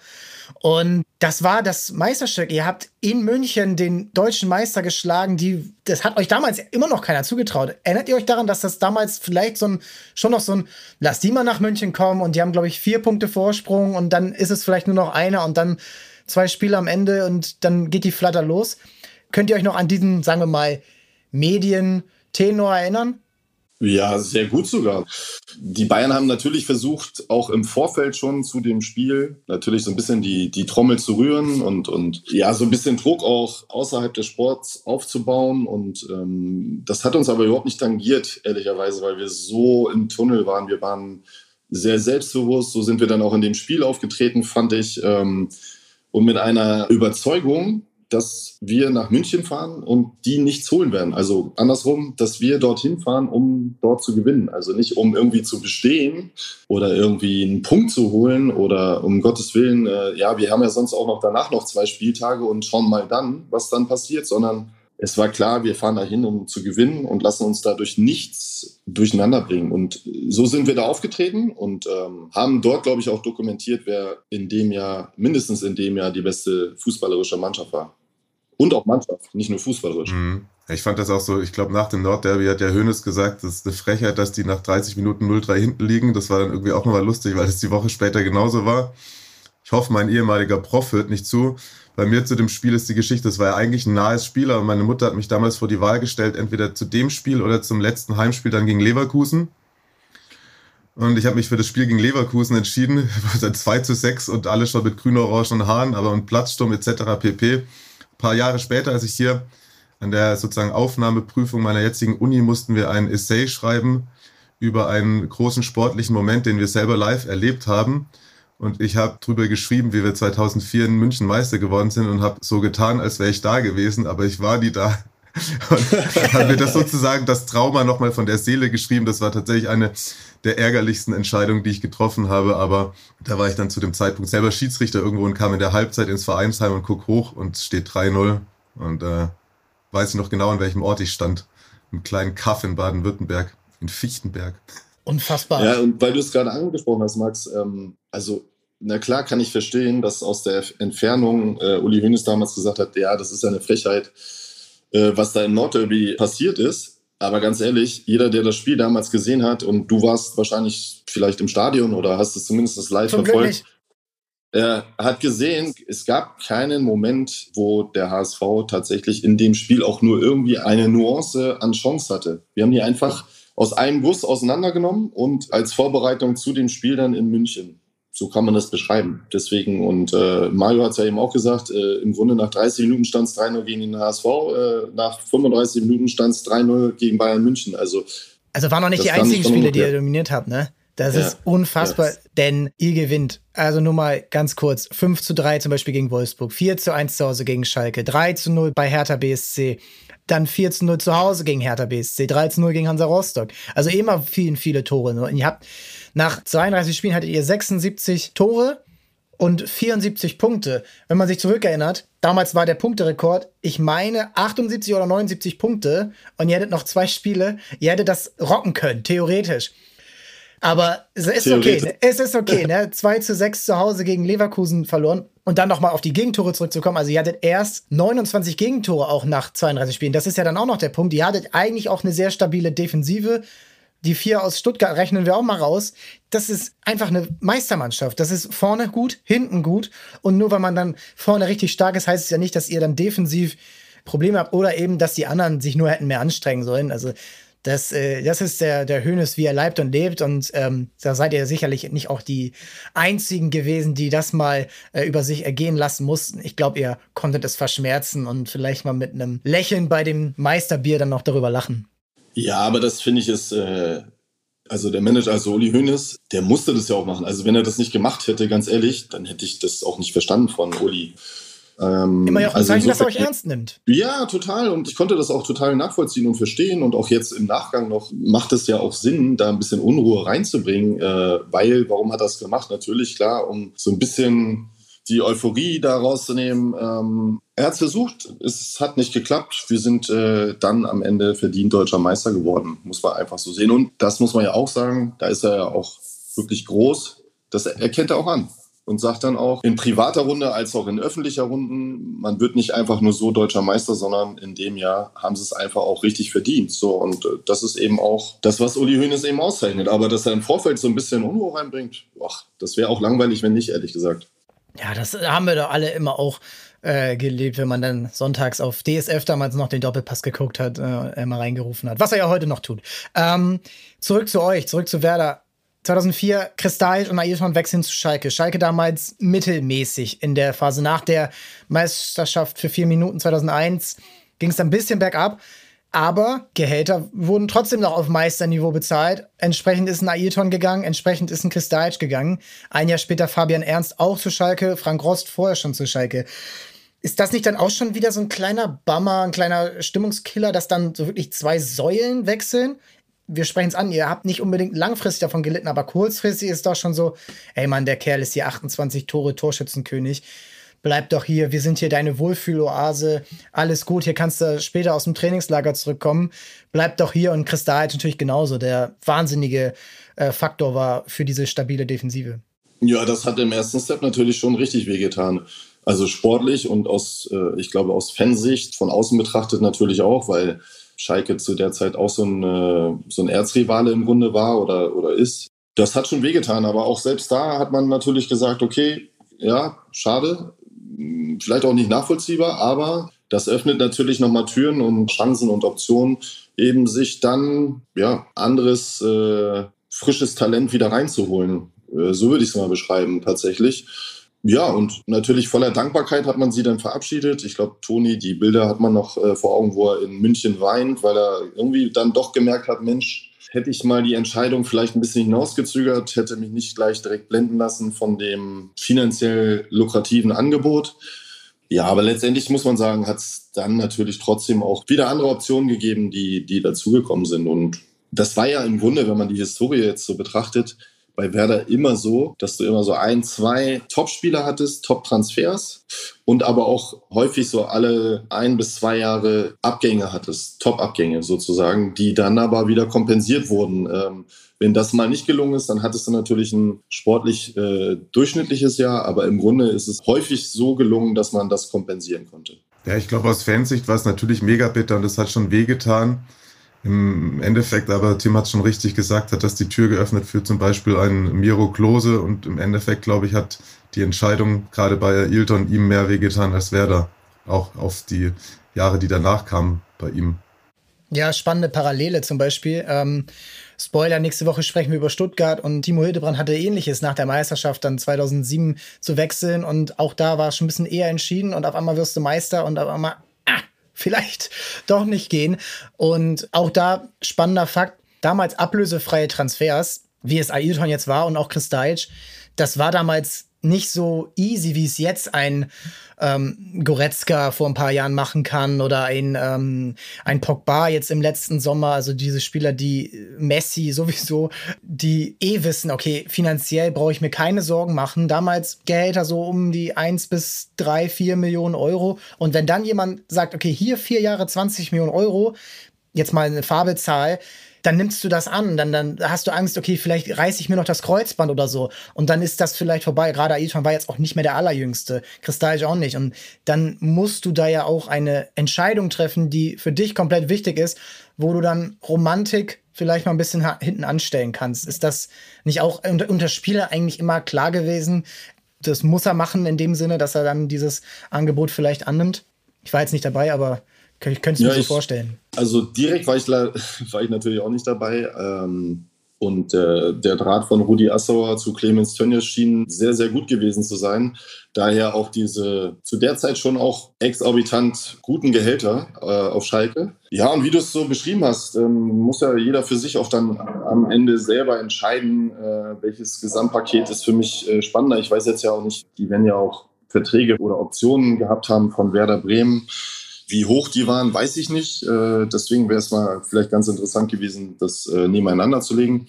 Und das war das Meisterstück. Ihr habt in München den deutschen Meister geschlagen. Die, das hat euch damals immer noch keiner zugetraut. Erinnert ihr euch daran, dass das damals vielleicht so ein, schon noch so ein, lass die mal nach München kommen und die haben, glaube ich, vier Punkte Vorsprung und dann ist es vielleicht nur noch einer und dann zwei Spiele am Ende und dann geht die Flatter los. Könnt ihr euch noch an diesen, sagen wir mal, Medien-Tenor erinnern? Ja, sehr gut sogar. Die Bayern haben natürlich versucht, auch im Vorfeld schon zu dem Spiel natürlich so ein bisschen die, die Trommel zu rühren und, und ja, so ein bisschen Druck auch außerhalb des Sports aufzubauen. Und ähm, das hat uns aber überhaupt nicht tangiert, ehrlicherweise, weil wir so im Tunnel waren. Wir waren sehr selbstbewusst. So sind wir dann auch in dem Spiel aufgetreten, fand ich. Ähm, und mit einer Überzeugung, dass wir nach München fahren und die nichts holen werden. Also andersrum, dass wir dorthin fahren, um dort zu gewinnen. Also nicht um irgendwie zu bestehen oder irgendwie einen Punkt zu holen oder um Gottes Willen, äh, ja, wir haben ja sonst auch noch danach noch zwei Spieltage und schauen mal dann, was dann passiert, sondern es war klar, wir fahren dahin, um zu gewinnen und lassen uns dadurch nichts durcheinander bringen. Und so sind wir da aufgetreten und ähm, haben dort, glaube ich, auch dokumentiert, wer in dem Jahr, mindestens in dem Jahr, die beste fußballerische Mannschaft war. Und auch Mannschaft, nicht nur fußballerisch. Mhm. Ich fand das auch so, ich glaube, nach dem Nordderby hat der Hönes gesagt, das ist eine Frechheit, dass die nach 30 Minuten 0-3 hinten liegen. Das war dann irgendwie auch nochmal lustig, weil es die Woche später genauso war. Ich hoffe, mein ehemaliger Prof hört nicht zu. Bei mir zu dem Spiel ist die Geschichte, es war ja eigentlich ein nahes Spiel, aber meine Mutter hat mich damals vor die Wahl gestellt, entweder zu dem Spiel oder zum letzten Heimspiel dann gegen Leverkusen. Und ich habe mich für das Spiel gegen Leverkusen entschieden. 2 zu 6 und alles schon mit grün-orangen Haaren, aber und Platzsturm etc. pp. Ein paar Jahre später, als ich hier an der sozusagen Aufnahmeprüfung meiner jetzigen Uni mussten wir ein Essay schreiben über einen großen sportlichen Moment, den wir selber live erlebt haben. Und ich habe drüber geschrieben, wie wir 2004 in München Meister geworden sind und habe so getan, als wäre ich da gewesen, aber ich war nie da. Und habe mir das sozusagen das Trauma nochmal von der Seele geschrieben. Das war tatsächlich eine der ärgerlichsten Entscheidungen, die ich getroffen habe. Aber da war ich dann zu dem Zeitpunkt selber Schiedsrichter irgendwo und kam in der Halbzeit ins Vereinsheim und guck hoch und steht 3-0. Und äh, weiß ich noch genau, an welchem Ort ich stand. Im kleinen Kaff in Baden-Württemberg, in Fichtenberg. Unfassbar. Ja, und weil du es gerade angesprochen hast, Max, ähm, also na klar kann ich verstehen, dass aus der Entfernung äh, Uli Hoeneß damals gesagt hat, ja, das ist eine Frechheit, äh, was da in Nordderby passiert ist. Aber ganz ehrlich, jeder, der das Spiel damals gesehen hat und du warst wahrscheinlich vielleicht im Stadion oder hast es zumindest live Zum verfolgt, er hat gesehen, es gab keinen Moment, wo der HSV tatsächlich in dem Spiel auch nur irgendwie eine Nuance an Chance hatte. Wir haben die einfach aus einem Guss auseinandergenommen und als Vorbereitung zu dem Spiel dann in München. So kann man das beschreiben. Deswegen, und äh, Mario hat es ja eben auch gesagt, äh, im Grunde nach 30 Minuten stand es 3-0 gegen den HSV, äh, nach 35 Minuten stand es 3-0 gegen Bayern München. Also, also waren noch nicht die einzigen Spiele, die ihr dominiert habt, ne? Das ja, ist unfassbar, yes. denn ihr gewinnt. Also nur mal ganz kurz. 5 zu 3 zum Beispiel gegen Wolfsburg, 4 zu 1 zu Hause gegen Schalke, 3 zu 0 bei Hertha BSC, dann 4 zu 0 zu Hause gegen Hertha BSC, 3 zu 0 gegen Hansa Rostock. Also immer vielen, viele Tore. Und ihr habt nach 32 Spielen hattet ihr 76 Tore und 74 Punkte. Wenn man sich zurückerinnert, damals war der Punkterekord, ich meine 78 oder 79 Punkte und ihr hättet noch zwei Spiele, ihr hättet das rocken können, theoretisch. Aber es ist okay. Ne? Es ist okay. Ne? 2 zu 6 zu Hause gegen Leverkusen verloren. Und dann nochmal auf die Gegentore zurückzukommen. Also, ihr hattet erst 29 Gegentore auch nach 32 Spielen. Das ist ja dann auch noch der Punkt. Ihr hattet eigentlich auch eine sehr stabile Defensive. Die vier aus Stuttgart rechnen wir auch mal raus. Das ist einfach eine Meistermannschaft. Das ist vorne gut, hinten gut. Und nur weil man dann vorne richtig stark ist, heißt es ja nicht, dass ihr dann defensiv Probleme habt oder eben, dass die anderen sich nur hätten mehr anstrengen sollen. Also das, äh, das ist der, der Hönes, wie er leibt und lebt. Und ähm, da seid ihr sicherlich nicht auch die Einzigen gewesen, die das mal äh, über sich ergehen lassen mussten. Ich glaube, ihr konntet es verschmerzen und vielleicht mal mit einem Lächeln bei dem Meisterbier dann noch darüber lachen. Ja, aber das finde ich ist. Äh also der Manager, also Uli Hoeneß, der musste das ja auch machen. Also wenn er das nicht gemacht hätte, ganz ehrlich, dann hätte ich das auch nicht verstanden von Uli. Ähm, Immer ja auch ein also Zeichen, dass er euch ernst nimmt. Ja, total. Und ich konnte das auch total nachvollziehen und verstehen. Und auch jetzt im Nachgang noch macht es ja auch Sinn, da ein bisschen Unruhe reinzubringen. Äh, weil, warum hat er das gemacht? Natürlich, klar, um so ein bisschen die Euphorie da rauszunehmen. Ähm, er hat es versucht, es hat nicht geklappt. Wir sind äh, dann am Ende verdient deutscher Meister geworden, muss man einfach so sehen. Und das muss man ja auch sagen, da ist er ja auch wirklich groß. Das erkennt er auch an und sagt dann auch in privater Runde als auch in öffentlicher Runden, man wird nicht einfach nur so deutscher Meister, sondern in dem Jahr haben sie es einfach auch richtig verdient. So und äh, das ist eben auch das, was Uli Hoeneß eben auszeichnet. Aber dass er im Vorfeld so ein bisschen Unruhe reinbringt, ach, das wäre auch langweilig, wenn nicht, ehrlich gesagt. Ja, das haben wir doch alle immer auch äh, gelebt, wenn man dann sonntags auf DSF damals noch den Doppelpass geguckt hat, äh, mal reingerufen hat, was er ja heute noch tut. Ähm, zurück zu euch, zurück zu Werder. 2004 Kristall und Ailton wechseln zu Schalke. Schalke damals mittelmäßig in der Phase nach der Meisterschaft für vier Minuten 2001 ging es dann ein bisschen bergab. Aber Gehälter wurden trotzdem noch auf Meisterniveau bezahlt. Entsprechend ist ein Ailton gegangen, entsprechend ist ein Kristalic gegangen. Ein Jahr später Fabian Ernst auch zu Schalke, Frank Rost vorher schon zu Schalke. Ist das nicht dann auch schon wieder so ein kleiner Bummer, ein kleiner Stimmungskiller, dass dann so wirklich zwei Säulen wechseln? Wir sprechen es an, ihr habt nicht unbedingt langfristig davon gelitten, aber kurzfristig ist doch schon so, ey Mann, der Kerl ist hier 28 Tore Torschützenkönig. Bleib doch hier, wir sind hier deine Wohlfühloase, alles gut, hier kannst du später aus dem Trainingslager zurückkommen. Bleib doch hier und Kristall halt natürlich genauso, der wahnsinnige äh, Faktor war für diese stabile Defensive. Ja, das hat im ersten Step natürlich schon richtig wehgetan. Also sportlich und aus, äh, ich glaube, aus Fansicht, von außen betrachtet natürlich auch, weil Schalke zu der Zeit auch so ein, so ein Erzrivale im Grunde war oder, oder ist. Das hat schon wehgetan, aber auch selbst da hat man natürlich gesagt, okay, ja, schade, hm, vielleicht auch nicht nachvollziehbar, aber das öffnet natürlich nochmal Türen und Chancen und Optionen, eben sich dann ja anderes äh, frisches Talent wieder reinzuholen. Äh, so würde ich es mal beschreiben, tatsächlich. Ja, und natürlich voller Dankbarkeit hat man sie dann verabschiedet. Ich glaube, Toni, die Bilder hat man noch äh, vor Augen, wo er in München weint, weil er irgendwie dann doch gemerkt hat, Mensch, hätte ich mal die Entscheidung vielleicht ein bisschen hinausgezögert, hätte mich nicht gleich direkt blenden lassen von dem finanziell lukrativen Angebot. Ja, aber letztendlich muss man sagen, hat es dann natürlich trotzdem auch wieder andere Optionen gegeben, die, die dazugekommen sind. Und das war ja im Grunde, wenn man die Historie jetzt so betrachtet, bei Werder immer so, dass du immer so ein, zwei Top-Spieler hattest, Top-Transfers und aber auch häufig so alle ein bis zwei Jahre Abgänge hattest, Top-Abgänge sozusagen, die dann aber wieder kompensiert wurden. Ähm, wenn das mal nicht gelungen ist, dann hattest du natürlich ein sportlich äh, durchschnittliches Jahr, aber im Grunde ist es häufig so gelungen, dass man das kompensieren konnte. Ja, ich glaube, aus Fansicht war es natürlich mega bitter und das hat schon wehgetan. Im Endeffekt aber, Tim hat schon richtig gesagt, hat das die Tür geöffnet für zum Beispiel einen Miro Klose und im Endeffekt, glaube ich, hat die Entscheidung gerade bei Ilton ihm mehr wehgetan als Werder. Auch auf die Jahre, die danach kamen bei ihm. Ja, spannende Parallele zum Beispiel. Ähm, Spoiler, nächste Woche sprechen wir über Stuttgart und Timo Hildebrand hatte ähnliches nach der Meisterschaft dann 2007 zu wechseln und auch da war es schon ein bisschen eher entschieden und auf einmal wirst du Meister und auf einmal vielleicht doch nicht gehen. Und auch da spannender Fakt, damals ablösefreie Transfers, wie es Ailton jetzt war und auch Chris Deitch, das war damals nicht so easy, wie es jetzt ein ähm, Goretzka vor ein paar Jahren machen kann oder ein, ähm, ein Pogba jetzt im letzten Sommer. Also diese Spieler, die Messi sowieso, die eh wissen, okay, finanziell brauche ich mir keine Sorgen machen. Damals Gehälter so um die 1 bis 3, 4 Millionen Euro. Und wenn dann jemand sagt, okay, hier vier Jahre 20 Millionen Euro, jetzt mal eine Fabelzahl, dann nimmst du das an, dann, dann hast du Angst, okay, vielleicht reiße ich mir noch das Kreuzband oder so und dann ist das vielleicht vorbei. Gerade Ailton war jetzt auch nicht mehr der Allerjüngste, Kristall auch nicht und dann musst du da ja auch eine Entscheidung treffen, die für dich komplett wichtig ist, wo du dann Romantik vielleicht mal ein bisschen hinten anstellen kannst. Ist das nicht auch unter, unter Spieler eigentlich immer klar gewesen? Das muss er machen in dem Sinne, dass er dann dieses Angebot vielleicht annimmt. Ich war jetzt nicht dabei, aber ich könnte es mir so vorstellen. Also direkt war ich, war ich natürlich auch nicht dabei. Ähm, und äh, der Draht von Rudi Assauer zu Clemens Tönnies schien sehr, sehr gut gewesen zu sein. Daher auch diese zu der Zeit schon auch exorbitant guten Gehälter äh, auf Schalke. Ja, und wie du es so beschrieben hast, ähm, muss ja jeder für sich auch dann am Ende selber entscheiden, äh, welches Gesamtpaket ist für mich äh, spannender. Ich weiß jetzt ja auch nicht, die werden ja auch Verträge oder Optionen gehabt haben von Werder Bremen wie hoch die waren, weiß ich nicht. Äh, deswegen wäre es mal vielleicht ganz interessant gewesen, das äh, nebeneinander zu legen.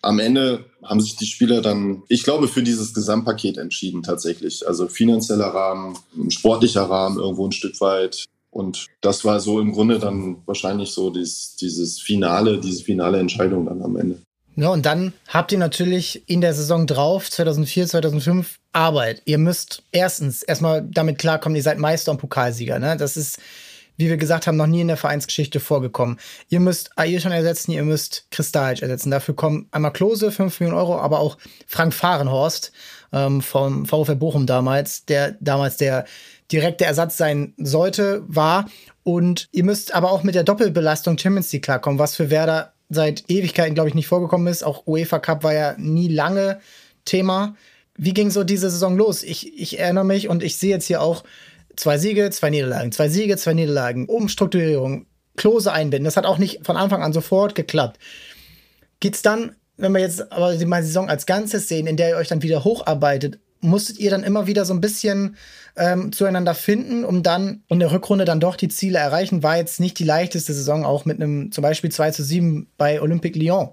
Am Ende haben sich die Spieler dann, ich glaube, für dieses Gesamtpaket entschieden tatsächlich. Also finanzieller Rahmen, sportlicher Rahmen irgendwo ein Stück weit. Und das war so im Grunde dann wahrscheinlich so dieses, dieses Finale, diese finale Entscheidung dann am Ende. Ja, und dann habt ihr natürlich in der Saison drauf, 2004, 2005, Arbeit. Ihr müsst erstens erstmal damit klarkommen, ihr seid Meister und Pokalsieger. Ne? Das ist, wie wir gesagt haben, noch nie in der Vereinsgeschichte vorgekommen. Ihr müsst Ayrton ersetzen, ihr müsst Kristalic ersetzen. Dafür kommen einmal Klose, 5 Millionen Euro, aber auch Frank Fahrenhorst ähm, vom VfL Bochum damals, der damals der direkte Ersatz sein sollte, war. Und ihr müsst aber auch mit der Doppelbelastung Champions League klarkommen, was für Werder seit Ewigkeiten, glaube ich, nicht vorgekommen ist. Auch UEFA Cup war ja nie lange Thema. Wie ging so diese Saison los? Ich, ich erinnere mich und ich sehe jetzt hier auch zwei Siege, zwei Niederlagen, zwei Siege, zwei Niederlagen, Umstrukturierung, Klose einbinden. Das hat auch nicht von Anfang an sofort geklappt. Geht's dann, wenn wir jetzt aber die Saison als Ganzes sehen, in der ihr euch dann wieder hocharbeitet, musstet ihr dann immer wieder so ein bisschen ähm, zueinander finden, um dann in der Rückrunde dann doch die Ziele erreichen. War jetzt nicht die leichteste Saison, auch mit einem zum Beispiel 2 zu 7 bei Olympique Lyon.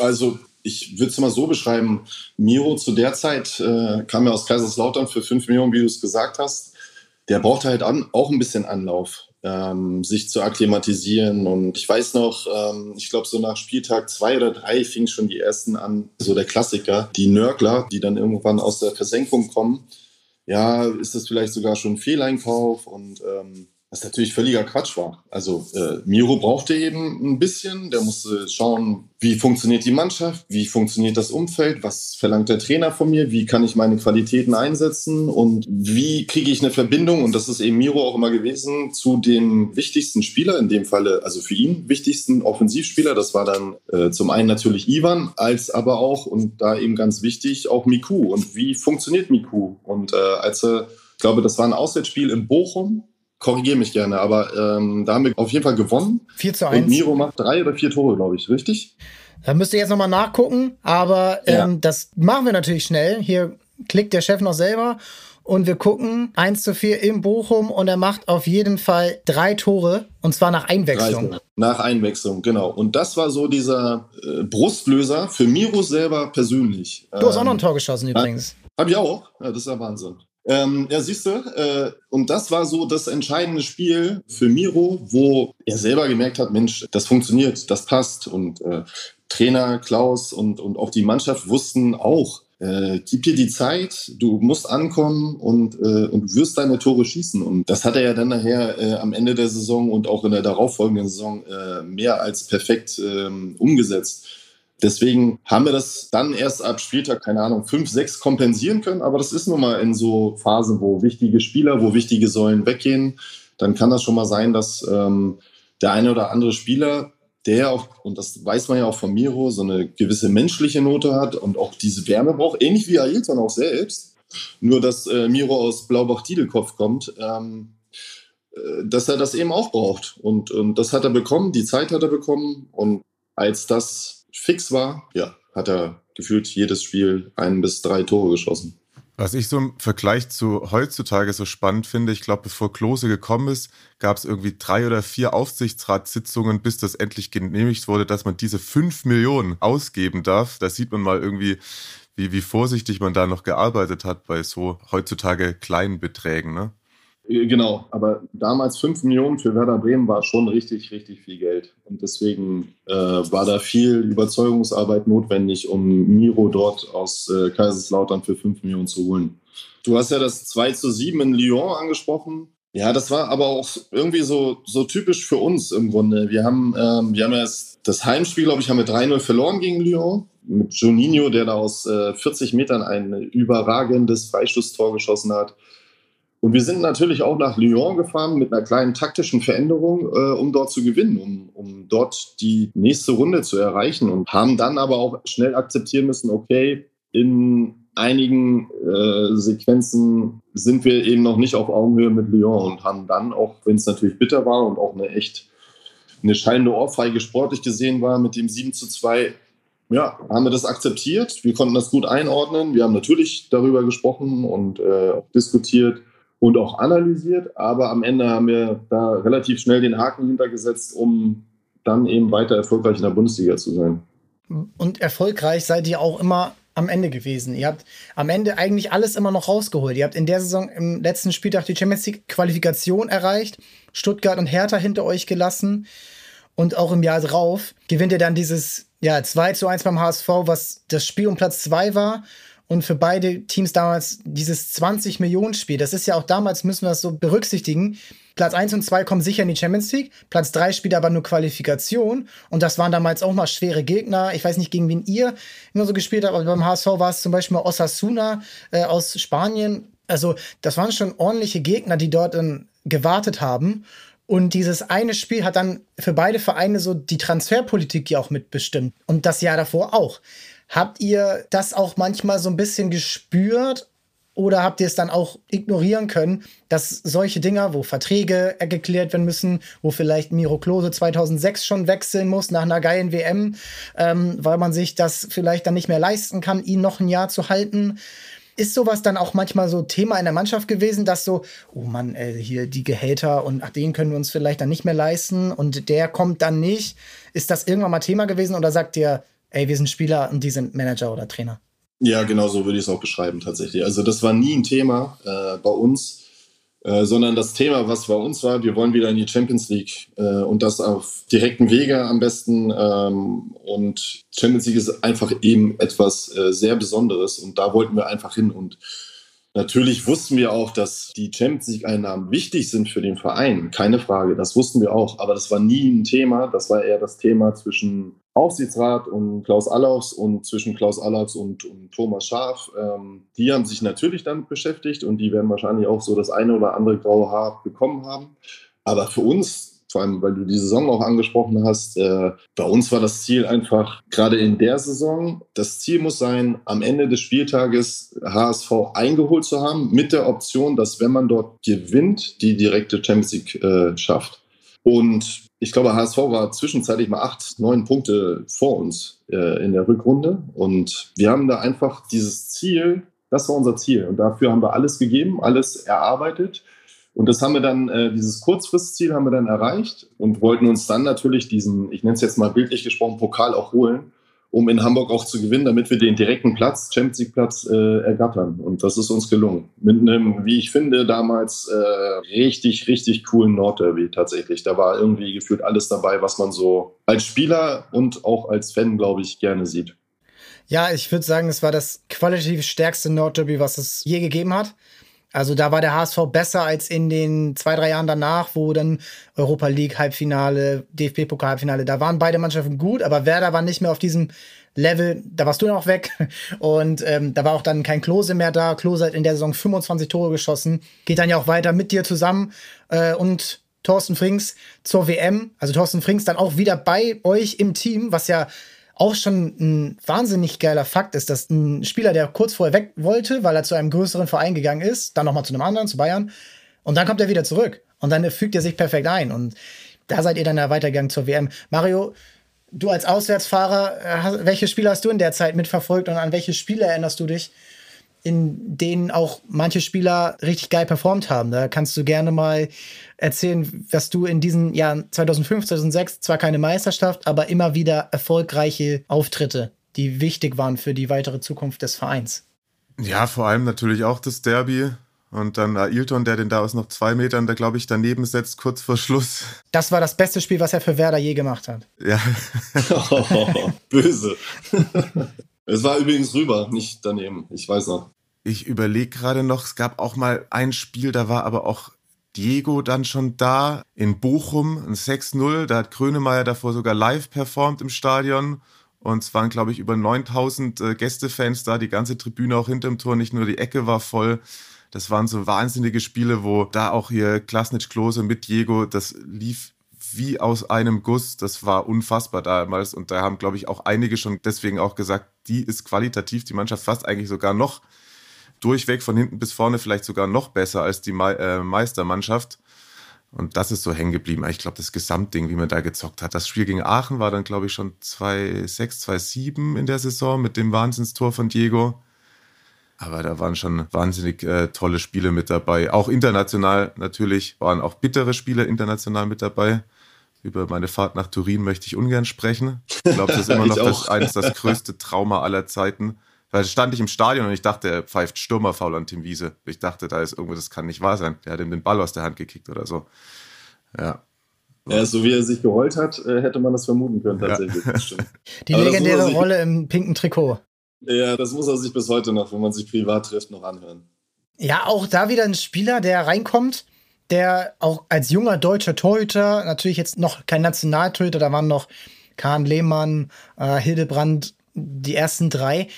Also ich würde es mal so beschreiben, Miro zu der Zeit äh, kam ja aus Kaiserslautern für 5 Millionen, wie du es gesagt hast. Der brauchte halt an, auch ein bisschen Anlauf, ähm, sich zu akklimatisieren. Und ich weiß noch, ähm, ich glaube, so nach Spieltag zwei oder drei fing schon die ersten an, so der Klassiker, die Nörgler, die dann irgendwann aus der Versenkung kommen ja, ist das vielleicht sogar schon ein Fehleinkauf und ähm, Was natürlich völliger Quatsch war. Also äh, Miro brauchte eben ein bisschen, der musste schauen, wie funktioniert die Mannschaft, wie funktioniert das Umfeld, was verlangt der Trainer von mir, wie kann ich meine Qualitäten einsetzen und wie kriege ich eine Verbindung, und das ist eben Miro auch immer gewesen, zu dem wichtigsten Spieler, in dem Falle, also für ihn wichtigsten Offensivspieler, das war dann äh, zum einen natürlich Ivan, als aber auch, und da eben ganz wichtig, auch Miku. Und wie funktioniert Miku? Und äh, als er, ich glaube, das war ein Auswärtsspiel in Bochum, korrigiere mich gerne, aber ähm, da haben wir auf jeden Fall gewonnen. 4 zu 1. Und Miro macht drei oder vier Tore, glaube ich, richtig? Da müsst ihr jetzt nochmal nachgucken, aber ähm, ja. das machen wir natürlich schnell. Hier klickt der Chef noch selber und wir gucken 1 zu 4 in Bochum und er macht auf jeden Fall drei Tore und zwar nach Einwechslung. Nach Einwechslung, genau. Und das war so dieser äh, Brustlöser für Miro selber persönlich. Du hast auch noch ein ähm, Tor geschossen übrigens. Hab ich auch. Ja, das ist ja Wahnsinn. Ähm, ja, siehst du, äh, und das war so das entscheidende Spiel für Miro, wo er selber gemerkt hat, Mensch, das funktioniert, das passt. Und äh, Trainer Klaus und, und auch die Mannschaft wussten auch, äh, gib dir die Zeit, du musst ankommen und, äh, und wirst deine Tore schießen. Und das hat er ja dann nachher äh, am Ende der Saison und auch in der darauffolgenden Saison äh, mehr als perfekt ähm, umgesetzt. Deswegen haben wir das dann erst ab Spieltag, keine Ahnung, fünf, sechs kompensieren können. Aber das ist nun mal in so Phasen, wo wichtige Spieler, wo wichtige Säulen weggehen, dann kann das schon mal sein, dass ähm, der eine oder andere Spieler, der auch, und das weiß man ja auch von Miro, so eine gewisse menschliche Note hat und auch diese Wärme braucht, ähnlich wie Ailton auch selbst. Nur, dass äh, Miro aus Blaubach-Diedelkopf kommt, ähm, äh, dass er das eben auch braucht. Und, und das hat er bekommen, die Zeit hat er bekommen. Und als das fix war, ja, hat er gefühlt jedes Spiel ein bis drei Tore geschossen. Was ich so im Vergleich zu heutzutage so spannend finde, ich glaube, bevor Klose gekommen ist, gab es irgendwie drei oder vier Aufsichtsratssitzungen, bis das endlich genehmigt wurde, dass man diese fünf Millionen ausgeben darf. Da sieht man mal irgendwie, wie, wie vorsichtig man da noch gearbeitet hat bei so heutzutage kleinen Beträgen. Ne? Äh, genau, aber damals 5 Millionen für Werder Bremen war schon richtig, richtig viel Geld. Und deswegen äh, war da viel Überzeugungsarbeit notwendig, um Miro dort aus äh, Kaiserslautern für 5 Millionen zu holen. Du hast ja das 2 zu 7 in Lyon angesprochen. Ja, das war aber auch irgendwie so, so typisch für uns im Grunde. Wir haben, ähm, wir haben erst das Heimspiel, glaube ich, haben wir 3-0 verloren gegen Lyon. Mit Juninho, der da aus äh, 40 Metern ein überragendes Freistoßtor geschossen hat. Und wir sind natürlich auch nach Lyon gefahren mit einer kleinen taktischen Veränderung, äh, um dort zu gewinnen, um, um dort die nächste Runde zu erreichen und haben dann aber auch schnell akzeptieren müssen, okay, in einigen äh, Sequenzen sind wir eben noch nicht auf Augenhöhe mit Lyon und haben dann, auch wenn es natürlich bitter war und auch eine echt eine schallende Ohrfeige sportlich gesehen war, mit dem 7 zu 2 ja, haben wir das akzeptiert. Wir konnten das gut einordnen. Wir haben natürlich darüber gesprochen und äh, auch diskutiert und auch analysiert, aber am Ende haben wir da relativ schnell den Haken hintergesetzt, um dann eben weiter erfolgreich in der Bundesliga zu sein. Und erfolgreich seid ihr auch immer am Ende gewesen. Ihr habt am Ende eigentlich alles immer noch rausgeholt. Ihr habt in der Saison im letzten Spieltag die Champions League Qualifikation erreicht, Stuttgart und Hertha hinter euch gelassen und auch im Jahr drauf gewinnt ihr dann dieses ja, 2 zu 1 beim HSV, was das Spiel um Platz 2 war und für beide Teams damals dieses 20 Millionen Spiel. Das ist ja auch damals, müssen wir das so berücksichtigen. Platz 1 und 2 kommen sicher in die Champions League. Platz 3 spielt aber nur Qualifikation. Und das waren damals auch mal schwere Gegner. Ich weiß nicht, gegen wen ihr immer so gespielt habt, aber beim HSV war es zum Beispiel Osasuna äh, aus Spanien. Also, das waren schon ordentliche Gegner, die dort ähm, gewartet haben. Und dieses eine Spiel hat dann für beide Vereine so die Transferpolitik ja auch mitbestimmt. Und das Jahr davor auch. Habt ihr das auch manchmal so ein bisschen gespürt oder habt ihr es dann auch ignorieren können, dass solche Dinger, wo Verträge geklärt werden müssen, wo vielleicht Miro Klose 2006 schon wechseln muss nach einer geilen WM, ähm, weil man sich das vielleicht dann nicht mehr leisten kann, ihn noch ein Jahr zu halten? Ist sowas dann auch manchmal so Thema in der Mannschaft gewesen, dass so, oh Mann, ey, hier die Gehälter und ach, den können wir uns vielleicht dann nicht mehr leisten und der kommt dann nicht? Ist das irgendwann mal Thema gewesen oder sagt ihr, ey, wir sind Spieler und die sind Manager oder Trainer. Ja, genau so würde ich es auch beschreiben tatsächlich. Also das war nie ein Thema äh, bei uns, äh, sondern das Thema, was bei uns war, wir wollen wieder in die Champions League äh, und das auf direkten Wege am besten. Ähm, und Champions League ist einfach eben etwas äh, sehr Besonderes und da wollten wir einfach hin und Natürlich wussten wir auch, dass die Champions League-Einnahmen wichtig sind für den Verein. Keine Frage, das wussten wir auch. Aber das war nie ein Thema. Das war eher das Thema zwischen Aufsichtsrat und Klaus Allaufs und zwischen Klaus Allaufs und, und Thomas Schaaf. Ähm, die haben sich natürlich damit beschäftigt und die werden wahrscheinlich auch so das eine oder andere graue Haar bekommen haben. Aber für uns vor allem weil du die Saison auch angesprochen hast, äh, bei uns war das Ziel einfach, gerade in der Saison, das Ziel muss sein, am Ende des Spieltages HSV eingeholt zu haben, mit der Option, dass wenn man dort gewinnt, die direkte Champions League äh, schafft. Und ich glaube, HSV war zwischenzeitlich mal acht, neun Punkte vor uns äh, in der Rückrunde. Und wir haben da einfach dieses Ziel, das war unser Ziel. Und dafür haben wir alles gegeben, alles erarbeitet. Und das haben wir dann, äh, dieses Kurzfristziel haben wir dann erreicht und wollten uns dann natürlich diesen, ich nenne es jetzt mal bildlich gesprochen, Pokal auch holen, um in Hamburg auch zu gewinnen, damit wir den direkten Platz, Champions League Platz, äh, ergattern. Und das ist uns gelungen. Mit einem, wie ich finde, damals äh, richtig, richtig coolen Nordderby tatsächlich. Da war irgendwie gefühlt alles dabei, was man so als Spieler und auch als Fan, glaube ich, gerne sieht. Ja, ich würde sagen, es war das qualitativ stärkste Nordderby, was es je gegeben hat. Also da war der HSV besser als in den zwei, drei Jahren danach, wo dann Europa League Halbfinale, DFB-Pokal Halbfinale, da waren beide Mannschaften gut, aber Werder war nicht mehr auf diesem Level, da warst du noch weg und ähm, da war auch dann kein Klose mehr da. Klose hat in der Saison 25 Tore geschossen, geht dann ja auch weiter mit dir zusammen äh, und Thorsten Frings zur WM. Also Thorsten Frings dann auch wieder bei euch im Team, was ja auch schon ein wahnsinnig geiler Fakt ist, dass ein Spieler, der kurz vorher weg wollte, weil er zu einem größeren Verein gegangen ist, dann nochmal zu einem anderen, zu Bayern, und dann kommt er wieder zurück. Und dann fügt er sich perfekt ein. Und da seid ihr dann ja weitergegangen zur WM. Mario, du als Auswärtsfahrer, äh, welche Spiele hast du in der Zeit mitverfolgt und an welche Spiele erinnerst du dich, in denen auch manche Spieler richtig geil performt haben? Da kannst du gerne mal erzählen, was du in diesen Jahren 2005, 2006 zwar keine Meisterschaft, aber immer wieder erfolgreiche Auftritte, die wichtig waren für die weitere Zukunft des Vereins. Ja, vor allem natürlich auch das Derby. Und dann Ailton, der den da aus noch zwei Metern, da glaube ich, daneben setzt, kurz vor Schluss. Das war das beste Spiel, was er für Werder je gemacht hat. Ja. oh, böse. es war übrigens rüber, nicht daneben. Ich weiß noch. Ich überlege gerade noch, es gab auch mal ein Spiel, da war aber auch Diego dann schon da. In Bochum ein 6-0. Da hat Krönemeyer davor sogar live performt im Stadion. Und es waren, glaube ich, über 9000 äh, Gästefans da. Die ganze Tribüne auch hinterm Tor. Nicht nur die Ecke war voll. Das waren so wahnsinnige Spiele, wo da auch hier Klasnitsch Klose mit Diego, das lief wie aus einem Guss. Das war unfassbar damals. Und da haben, glaube ich, auch einige schon deswegen auch gesagt, die ist qualitativ die Mannschaft fast eigentlich sogar noch durchweg von hinten bis vorne vielleicht sogar noch besser als die Me äh, Meistermannschaft. Und das ist so hängen geblieben. Ich glaube, das Gesamtding, wie man da gezockt hat. Das Spiel gegen Aachen war dann, glaube ich, schon 2-6, 2-7 in der Saison mit dem Wahnsinnstor von Diego. Aber da waren schon wahnsinnig äh, tolle Spiele mit dabei. Auch international natürlich waren auch bittere Spiele international mit dabei. Über meine Fahrt nach Turin möchte ich ungern sprechen. Ich glaube, das ist immer noch das, eines das größte Trauma aller Zeiten. Weil stand ich im Stadion und ich dachte, er pfeift Stürmerfaul an Tim Wiese. Ich dachte, da ist irgendwas, das kann nicht wahr sein. Der hat ihm den Ball aus der Hand gekickt oder so. Ja. Ja, so wie er sich geheult hat, äh, hätte man das vermuten können, tatsächlich. Ja. Die Aber legendäre Rolle im pinken Trikot. Ja, das muss er sich bis heute noch, wenn man sich privat trifft, noch anhören. Ja, auch da wieder ein Spieler, der reinkommt, der auch als junger deutscher Torhüter, natürlich jetzt noch kein Nationaltorhüter, da waren noch Kahn Lehmann, äh, Hildebrand, die ersten drei,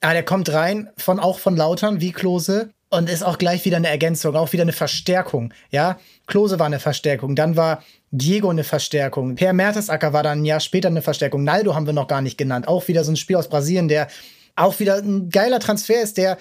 Ah, der kommt rein, von, auch von Lautern, wie Klose. Und ist auch gleich wieder eine Ergänzung, auch wieder eine Verstärkung. Ja, Klose war eine Verstärkung. Dann war Diego eine Verstärkung. Per Mertesacker war dann ein Jahr später eine Verstärkung. Naldo haben wir noch gar nicht genannt. Auch wieder so ein Spiel aus Brasilien, der auch wieder ein geiler Transfer ist, der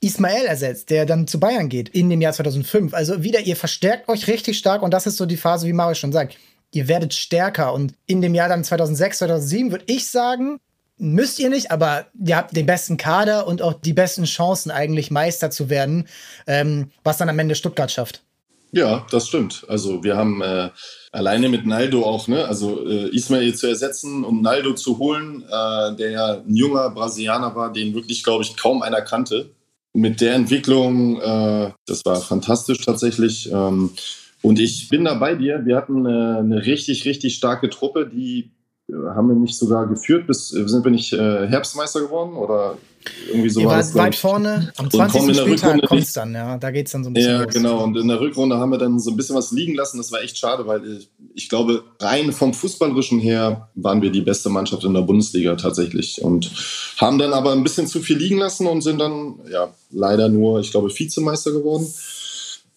Ismael ersetzt, der dann zu Bayern geht in dem Jahr 2005. Also wieder, ihr verstärkt euch richtig stark und das ist so die Phase, wie Mario schon sagt. Ihr werdet stärker und in dem Jahr dann 2006, 2007 würde ich sagen, müsst ihr nicht, aber ihr habt den besten Kader und auch die besten Chancen eigentlich Meister zu werden, ähm, was dann am Ende Stuttgart schafft. Ja, das stimmt. Also wir haben äh, alleine mit Naldo auch, ne, also äh, Ismail zu ersetzen und Naldo zu holen, äh, der ja ein junger Brasilianer war, den wirklich, glaube ich, kaum einer kannte. Mit der Entwicklung, äh, das war fantastisch tatsächlich. Ähm, und ich bin da bei dir. Wir hatten äh, eine richtig, richtig starke Truppe, die haben wir nicht sogar geführt, bis sind wir nicht äh, Herbstmeister geworden oder irgendwie so Ihr wart weit vorne, am 20. Spieltag kommt es dann, ja, da geht es dann so ein bisschen Ja, los. genau, und in der Rückrunde haben wir dann so ein bisschen was liegen lassen, das war echt schade, weil ich, ich glaube, rein vom Fußballerischen her waren wir die beste Mannschaft in der Bundesliga tatsächlich und haben dann aber ein bisschen zu viel liegen lassen und sind dann, ja, leider nur, ich glaube, Vizemeister geworden.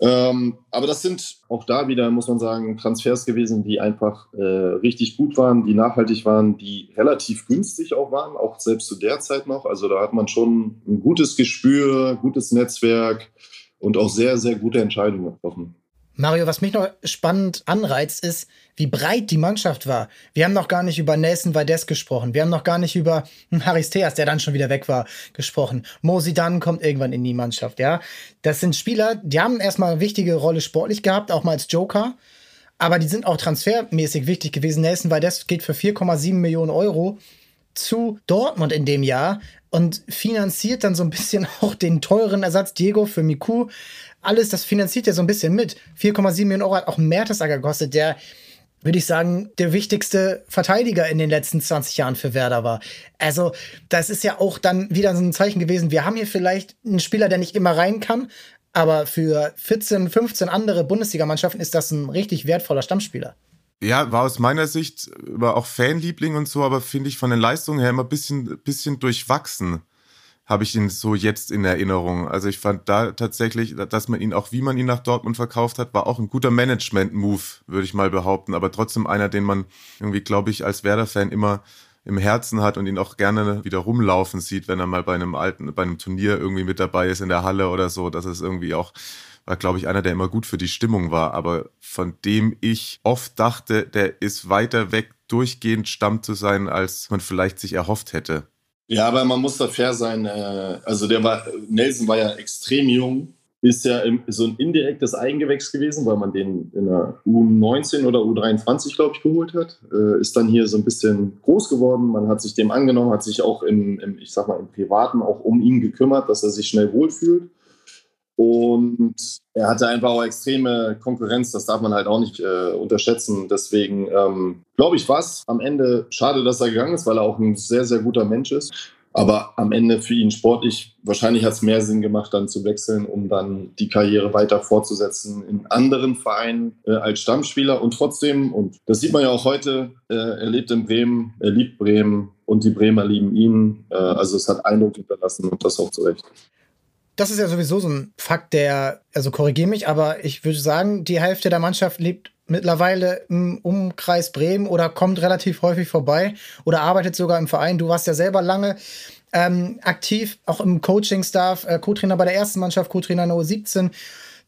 Ähm, aber das sind auch da wieder, muss man sagen, Transfers gewesen, die einfach äh, richtig gut waren, die nachhaltig waren, die relativ günstig auch waren, auch selbst zu der Zeit noch. Also da hat man schon ein gutes Gespür, gutes Netzwerk und auch sehr, sehr gute Entscheidungen getroffen. Mario, was mich noch spannend anreizt, ist, wie breit die Mannschaft war. Wir haben noch gar nicht über Nelson Valdez gesprochen. Wir haben noch gar nicht über Haris Theas, der dann schon wieder weg war, gesprochen. Mosi dann kommt irgendwann in die Mannschaft, ja. Das sind Spieler, die haben erstmal eine wichtige Rolle sportlich gehabt, auch mal als Joker. Aber die sind auch transfermäßig wichtig gewesen. Nelson Valdez geht für 4,7 Millionen Euro zu Dortmund in dem Jahr und finanziert dann so ein bisschen auch den teuren Ersatz Diego für Miku alles, das finanziert ja so ein bisschen mit. 4,7 Millionen Euro hat auch Mertesacker gekostet, der würde ich sagen, der wichtigste Verteidiger in den letzten 20 Jahren für Werder war. Also, das ist ja auch dann wieder so ein Zeichen gewesen. Wir haben hier vielleicht einen Spieler, der nicht immer rein kann, aber für 14, 15 andere Bundesligamannschaften ist das ein richtig wertvoller Stammspieler. Ja, war aus meiner Sicht war auch Fanliebling und so, aber finde ich von den Leistungen her immer ein bisschen, bisschen durchwachsen habe ich ihn so jetzt in Erinnerung. Also ich fand da tatsächlich, dass man ihn auch, wie man ihn nach Dortmund verkauft hat, war auch ein guter Management-Move, würde ich mal behaupten. Aber trotzdem einer, den man irgendwie, glaube ich, als Werder-Fan immer im Herzen hat und ihn auch gerne wieder rumlaufen sieht, wenn er mal bei einem alten, bei einem Turnier irgendwie mit dabei ist in der Halle oder so. Das ist irgendwie auch, war, glaube ich, einer, der immer gut für die Stimmung war, aber von dem ich oft dachte, der ist weiter weg, durchgehend Stamm zu sein, als man vielleicht sich erhofft hätte. Ja, aber man muss da fair sein. Äh, also der war, Nelson war ja extrem jung, ist ja so ein indirektes Eigengewächs gewesen, weil man den in der U19 oder U23, glaube ich, geholt hat. Äh, ist dann hier so ein bisschen groß geworden. Man hat sich dem angenommen, hat sich auch im, im ich sag mal, im Privaten auch um ihn gekümmert, dass er sich schnell wohlfühlt. Und er hatte einfach auch extreme Konkurrenz, das darf man halt auch nicht äh, unterschätzen. Deswegen ähm, glaube ich, war es am Ende schade, dass er gegangen ist, weil er auch ein sehr, sehr guter Mensch ist. Aber am Ende für ihn sportlich, wahrscheinlich hat es mehr Sinn gemacht, dann zu wechseln, um dann die Karriere weiter fortzusetzen in anderen Vereinen äh, als Stammspieler. Und trotzdem, und das sieht man ja auch heute, äh, er lebt in Bremen, er liebt Bremen und die Bremer lieben ihn. Äh, also es hat Eindruck hinterlassen und das auch zu Recht das ist ja sowieso so ein Fakt, der, also korrigiere mich, aber ich würde sagen, die Hälfte der Mannschaft lebt mittlerweile im Umkreis Bremen oder kommt relativ häufig vorbei oder arbeitet sogar im Verein. Du warst ja selber lange ähm, aktiv, auch im Coaching-Staff, äh, Co-Trainer bei der ersten Mannschaft, Co-Trainer in der U17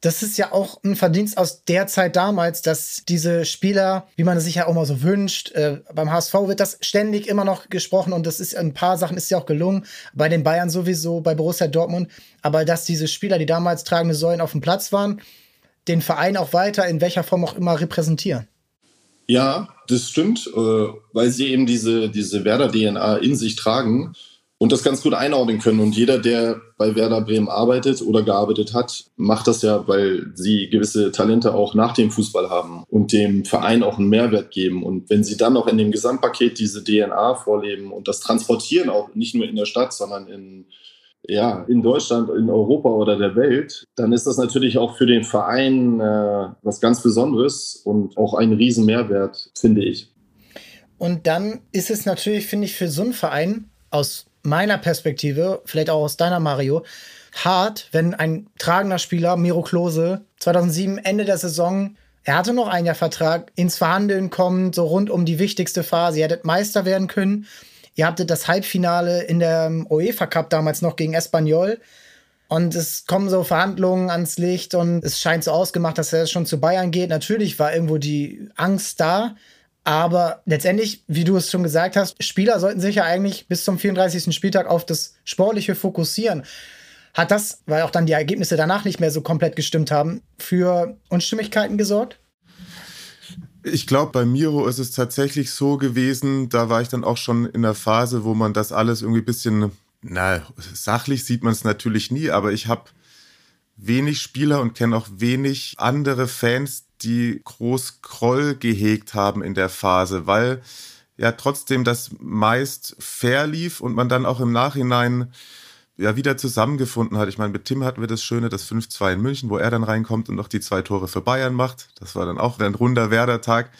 das ist ja auch ein Verdienst aus der Zeit damals, dass diese Spieler, wie man es sich ja auch mal so wünscht, äh, beim HSV wird das ständig immer noch gesprochen und das ist ein paar Sachen ist ja auch gelungen, bei den Bayern sowieso, bei Borussia Dortmund, aber dass diese Spieler, die damals tragende Säulen auf dem Platz waren, den Verein auch weiter in welcher Form auch immer repräsentieren. Ja, das stimmt, äh, weil sie eben diese, diese Werder-DNA in sich tragen und das ganz gut einordnen können. Und jeder, der bei Werder Bremen arbeitet oder gearbeitet hat, macht das ja, weil sie gewisse Talente auch nach dem Fußball haben und dem Verein auch einen Mehrwert geben. Und wenn sie dann noch in dem Gesamtpaket diese DNA vorleben und das transportieren, auch nicht nur in der Stadt, sondern in, ja, in Deutschland, in Europa oder der Welt, dann ist das natürlich auch für den Verein äh, was ganz Besonderes und auch ein Riesenmehrwert, finde ich. Und dann ist es natürlich, finde ich, für so einen Verein aus meiner Perspektive, vielleicht auch aus deiner Mario, hart, wenn ein tragender Spieler, Miro Klose, 2007 Ende der Saison, er hatte noch ein Jahr Vertrag, ins Verhandeln kommt, so rund um die wichtigste Phase. Ihr hättet Meister werden können. Ihr hattet das Halbfinale in der UEFA Cup damals noch gegen Espanyol. Und es kommen so Verhandlungen ans Licht und es scheint so ausgemacht, dass er schon zu Bayern geht. Natürlich war irgendwo die Angst da. Aber letztendlich, wie du es schon gesagt hast, Spieler sollten sich ja eigentlich bis zum 34. Spieltag auf das Sportliche fokussieren. Hat das, weil auch dann die Ergebnisse danach nicht mehr so komplett gestimmt haben, für Unstimmigkeiten gesorgt? Ich glaube, bei Miro ist es tatsächlich so gewesen, da war ich dann auch schon in der Phase, wo man das alles irgendwie ein bisschen, na, sachlich sieht man es natürlich nie, aber ich habe wenig Spieler und kenne auch wenig andere Fans, die groß Kroll gehegt haben in der Phase, weil ja trotzdem das meist fair lief und man dann auch im Nachhinein ja wieder zusammengefunden hat. Ich meine, mit Tim hatten wir das Schöne, das 5-2 in München, wo er dann reinkommt und noch die zwei Tore für Bayern macht. Das war dann auch ein runder Werder-Tag.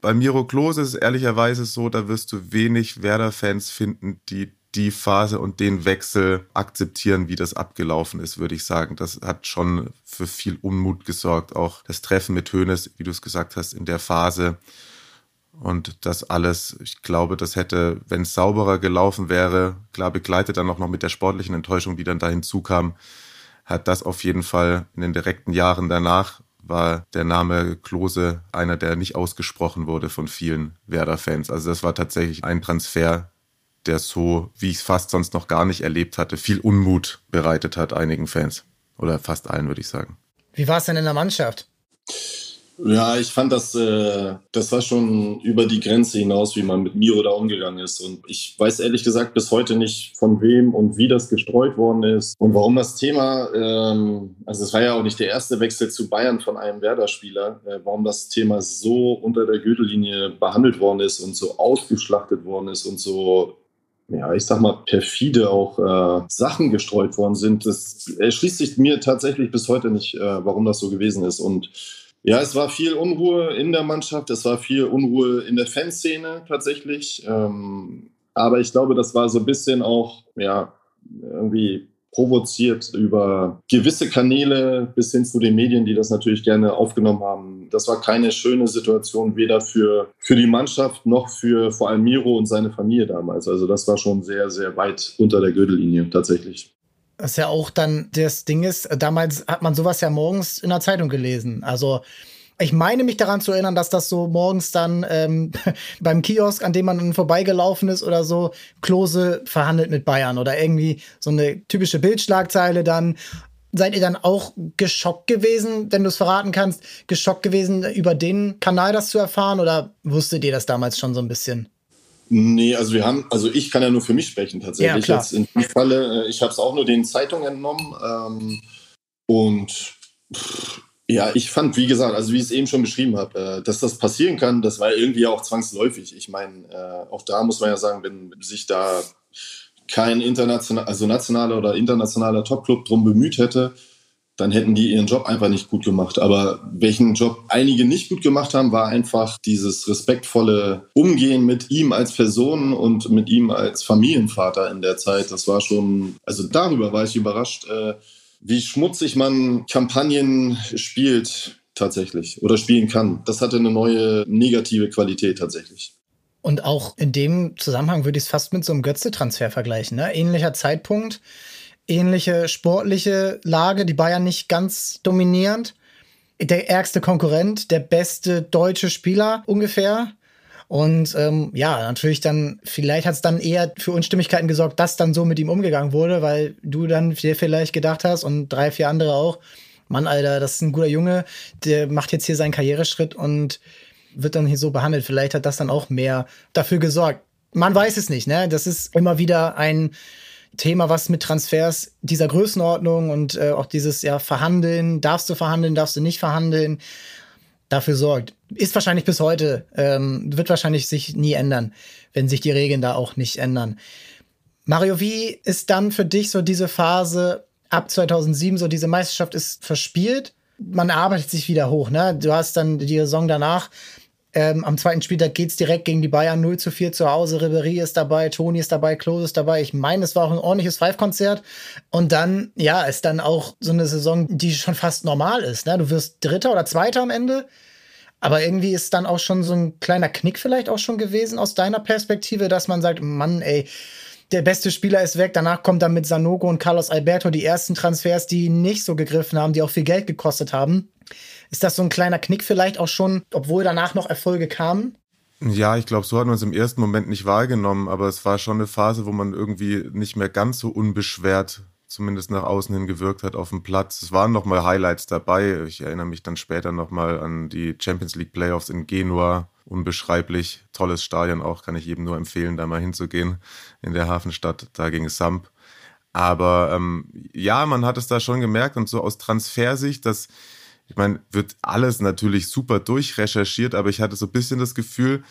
Bei Miro Klose ist es ehrlicherweise so, da wirst du wenig Werder-Fans finden, die die Phase und den Wechsel akzeptieren, wie das abgelaufen ist, würde ich sagen. Das hat schon für viel Unmut gesorgt. Auch das Treffen mit Hönes, wie du es gesagt hast, in der Phase. Und das alles, ich glaube, das hätte, wenn es sauberer gelaufen wäre, klar begleitet dann auch noch mit der sportlichen Enttäuschung, die dann da hinzukam, hat das auf jeden Fall in den direkten Jahren danach war der Name Klose einer, der nicht ausgesprochen wurde von vielen Werder-Fans. Also das war tatsächlich ein Transfer, der so, wie ich es fast sonst noch gar nicht erlebt hatte, viel Unmut bereitet hat einigen Fans. Oder fast allen, würde ich sagen. Wie war es denn in der Mannschaft? Ja, ich fand das, äh, das war schon über die Grenze hinaus, wie man mit Miro da umgegangen ist. Und ich weiß ehrlich gesagt bis heute nicht, von wem und wie das gestreut worden ist und warum das Thema, ähm, also es war ja auch nicht der erste Wechsel zu Bayern von einem Werder-Spieler, äh, warum das Thema so unter der Gürtellinie behandelt worden ist und so ausgeschlachtet worden ist und so ja, ich sag mal, perfide auch äh, Sachen gestreut worden sind. Das erschließt sich mir tatsächlich bis heute nicht, äh, warum das so gewesen ist. Und ja, es war viel Unruhe in der Mannschaft, es war viel Unruhe in der Fanszene tatsächlich. Ähm, aber ich glaube, das war so ein bisschen auch, ja, irgendwie provoziert über gewisse Kanäle bis hin zu den Medien, die das natürlich gerne aufgenommen haben. Das war keine schöne Situation, weder für, für die Mannschaft noch für vor allem Miro und seine Familie damals. Also das war schon sehr, sehr weit unter der Gürtellinie tatsächlich. Was ja auch dann das Ding ist, damals hat man sowas ja morgens in der Zeitung gelesen. Also ich meine mich daran zu erinnern, dass das so morgens dann ähm, beim Kiosk, an dem man vorbeigelaufen ist oder so, Klose verhandelt mit Bayern oder irgendwie so eine typische Bildschlagzeile dann. Seid ihr dann auch geschockt gewesen, wenn du es verraten kannst, geschockt gewesen, über den Kanal das zu erfahren oder wusstet ihr das damals schon so ein bisschen? Nee, also wir haben, also ich kann ja nur für mich sprechen tatsächlich. Ja, Jetzt in dem Falle, äh, ich habe es auch nur den Zeitungen entnommen ähm, und pff, ja, ich fand, wie gesagt, also wie ich es eben schon beschrieben habe, äh, dass das passieren kann, das war irgendwie auch zwangsläufig. Ich meine, äh, auch da muss man ja sagen, wenn sich da kein international, also nationaler oder internationaler Topclub drum bemüht hätte, dann hätten die ihren Job einfach nicht gut gemacht. Aber welchen Job einige nicht gut gemacht haben, war einfach dieses respektvolle Umgehen mit ihm als Person und mit ihm als Familienvater in der Zeit. Das war schon, also darüber war ich überrascht, äh, wie schmutzig man Kampagnen spielt tatsächlich oder spielen kann. Das hatte eine neue negative Qualität tatsächlich. Und auch in dem Zusammenhang würde ich es fast mit so einem Götze-Transfer vergleichen. Ne? Ähnlicher Zeitpunkt ähnliche sportliche Lage, die Bayern nicht ganz dominierend. Der ärgste Konkurrent, der beste deutsche Spieler ungefähr. Und ähm, ja, natürlich dann, vielleicht hat es dann eher für Unstimmigkeiten gesorgt, dass dann so mit ihm umgegangen wurde, weil du dann dir vielleicht gedacht hast und drei, vier andere auch, Mann, Alter, das ist ein guter Junge, der macht jetzt hier seinen Karriereschritt und wird dann hier so behandelt. Vielleicht hat das dann auch mehr dafür gesorgt. Man weiß es nicht, ne? Das ist immer wieder ein Thema, was mit Transfers dieser Größenordnung und äh, auch dieses ja Verhandeln, darfst du verhandeln, darfst du nicht verhandeln, dafür sorgt. Ist wahrscheinlich bis heute, ähm, wird wahrscheinlich sich nie ändern, wenn sich die Regeln da auch nicht ändern. Mario, wie ist dann für dich so diese Phase ab 2007, so diese Meisterschaft ist verspielt? Man arbeitet sich wieder hoch, ne? Du hast dann die Saison danach ähm, am zweiten Spieltag geht es direkt gegen die Bayern 0 zu 4 zu Hause. Ribery ist dabei, Toni ist dabei, Klose ist dabei. Ich meine, es war auch ein ordentliches Five-Konzert. Und dann, ja, ist dann auch so eine Saison, die schon fast normal ist. Ne? Du wirst Dritter oder Zweiter am Ende. Aber irgendwie ist dann auch schon so ein kleiner Knick vielleicht auch schon gewesen aus deiner Perspektive, dass man sagt, Mann, ey, der beste Spieler ist weg. Danach kommt dann mit Sanogo und Carlos Alberto die ersten Transfers, die nicht so gegriffen haben, die auch viel Geld gekostet haben. Ist das so ein kleiner Knick vielleicht auch schon, obwohl danach noch Erfolge kamen? Ja, ich glaube, so hat man es im ersten Moment nicht wahrgenommen, aber es war schon eine Phase, wo man irgendwie nicht mehr ganz so unbeschwert zumindest nach außen hin gewirkt hat auf dem Platz. Es waren nochmal Highlights dabei. Ich erinnere mich dann später nochmal an die Champions League Playoffs in Genua. Unbeschreiblich. Tolles Stadion auch, kann ich jedem nur empfehlen, da mal hinzugehen in der Hafenstadt, da gegen Samp. Aber ähm, ja, man hat es da schon gemerkt und so aus Transfersicht, dass ich meine, wird alles natürlich super durchrecherchiert, aber ich hatte so ein bisschen das Gefühl,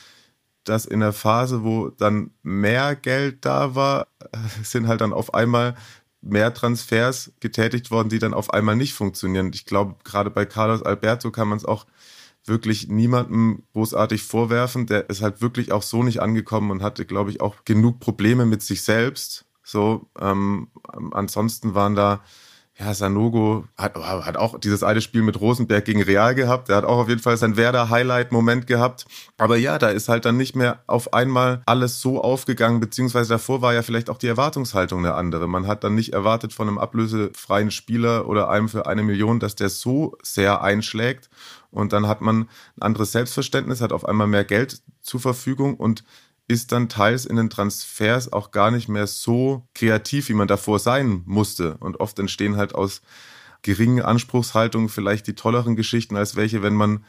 dass in der Phase, wo dann mehr Geld da war, sind halt dann auf einmal mehr Transfers getätigt worden, die dann auf einmal nicht funktionieren. Ich glaube, gerade bei Carlos Alberto kann man es auch wirklich niemandem großartig vorwerfen. Der ist halt wirklich auch so nicht angekommen und hatte, glaube ich, auch genug Probleme mit sich selbst. So, ähm, ansonsten waren da ja, Sanogo hat, hat auch dieses eine Spiel mit Rosenberg gegen Real gehabt. Der hat auch auf jeden Fall sein Werder-Highlight-Moment gehabt. Aber ja, da ist halt dann nicht mehr auf einmal alles so aufgegangen, beziehungsweise davor war ja vielleicht auch die Erwartungshaltung eine andere. Man hat dann nicht erwartet von einem ablösefreien Spieler oder einem für eine Million, dass der so sehr einschlägt. Und dann hat man ein anderes Selbstverständnis, hat auf einmal mehr Geld zur Verfügung und ist dann teils in den Transfers auch gar nicht mehr so kreativ, wie man davor sein musste. Und oft entstehen halt aus geringen Anspruchshaltungen vielleicht die tolleren Geschichten als welche, wenn man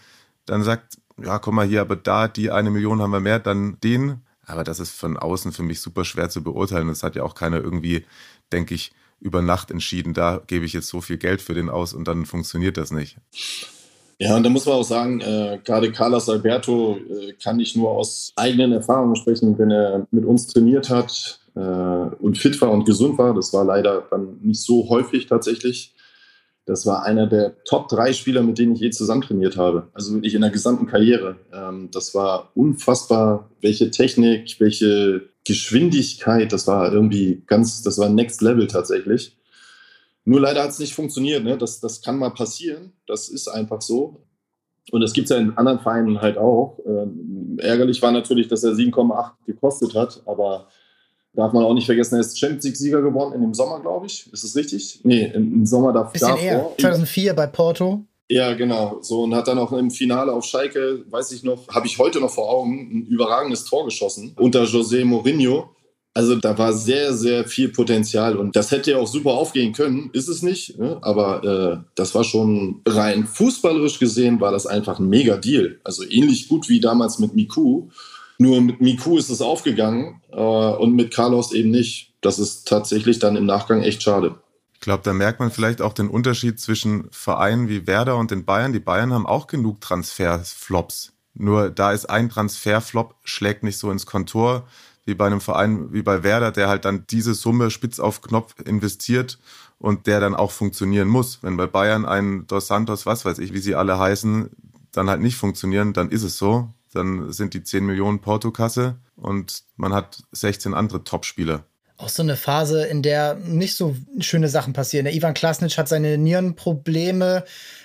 dann sagt, ja, komm mal hier, aber da, die eine Million haben wir mehr, dann den. Aber das ist von außen für mich super schwer zu beurteilen. Das hat ja auch keiner irgendwie, denke ich, über Nacht entschieden, da gebe ich jetzt so viel Geld für den aus und dann funktioniert das nicht. Ja, und da muss man auch sagen, äh, gerade Carlos Alberto äh, kann ich nur aus eigenen Erfahrungen sprechen, wenn er mit uns trainiert hat äh, und fit war und gesund war. Das war leider dann nicht so häufig tatsächlich. Das war einer der Top drei Spieler, mit denen ich je zusammen trainiert habe. Also wirklich in der gesamten Karriere. Ähm, das war unfassbar, welche Technik, welche Geschwindigkeit. Das war irgendwie ganz, das war Next Level tatsächlich. Nur leider hat es nicht funktioniert. Ne? Das, das kann mal passieren. Das ist einfach so. Und das gibt es ja in anderen Vereinen halt auch. Ähm, ärgerlich war natürlich, dass er 7,8 gekostet hat, aber darf man auch nicht vergessen, er ist Champions League-Sieger geworden in dem Sommer, glaube ich. Ist das richtig? Nee, im Sommer davor. Bisschen Eher. 2004 bei Porto. Ja, genau. So und hat dann auch im Finale auf Schalke, weiß ich noch, habe ich heute noch vor Augen, ein überragendes Tor geschossen unter José Mourinho. Also da war sehr, sehr viel Potenzial und das hätte ja auch super aufgehen können, ist es nicht. Ne? Aber äh, das war schon rein fußballerisch gesehen, war das einfach ein mega Deal. Also ähnlich gut wie damals mit Miku. Nur mit Miku ist es aufgegangen äh, und mit Carlos eben nicht. Das ist tatsächlich dann im Nachgang echt schade. Ich glaube, da merkt man vielleicht auch den Unterschied zwischen Vereinen wie Werder und den Bayern. Die Bayern haben auch genug Transferflops. Nur da ist ein Transferflop, schlägt nicht so ins Kontor wie bei einem Verein wie bei Werder, der halt dann diese Summe spitz auf Knopf investiert und der dann auch funktionieren muss. Wenn bei Bayern ein Dos Santos, was weiß ich, wie sie alle heißen, dann halt nicht funktionieren, dann ist es so. Dann sind die 10 Millionen Portokasse und man hat 16 andere Topspieler. Auch so eine Phase, in der nicht so schöne Sachen passieren. Der Ivan Klasnic hat seine Nierenprobleme.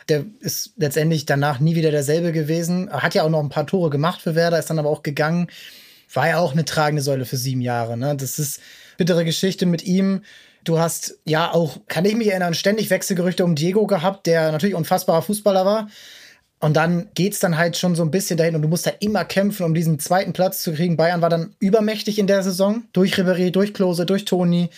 Der ist letztendlich danach nie wieder derselbe gewesen. Hat ja auch noch ein paar Tore gemacht für Werder, ist dann aber auch gegangen war ja auch eine tragende Säule für sieben Jahre. Ne? Das ist bittere Geschichte mit ihm. Du hast ja auch, kann ich mich erinnern, ständig Wechselgerüchte um Diego gehabt, der natürlich unfassbarer Fußballer war. Und dann geht's dann halt schon so ein bisschen dahin und du musst da immer kämpfen, um diesen zweiten Platz zu kriegen. Bayern war dann übermächtig in der Saison. Durch Ribéry, durch Klose, durch Toni.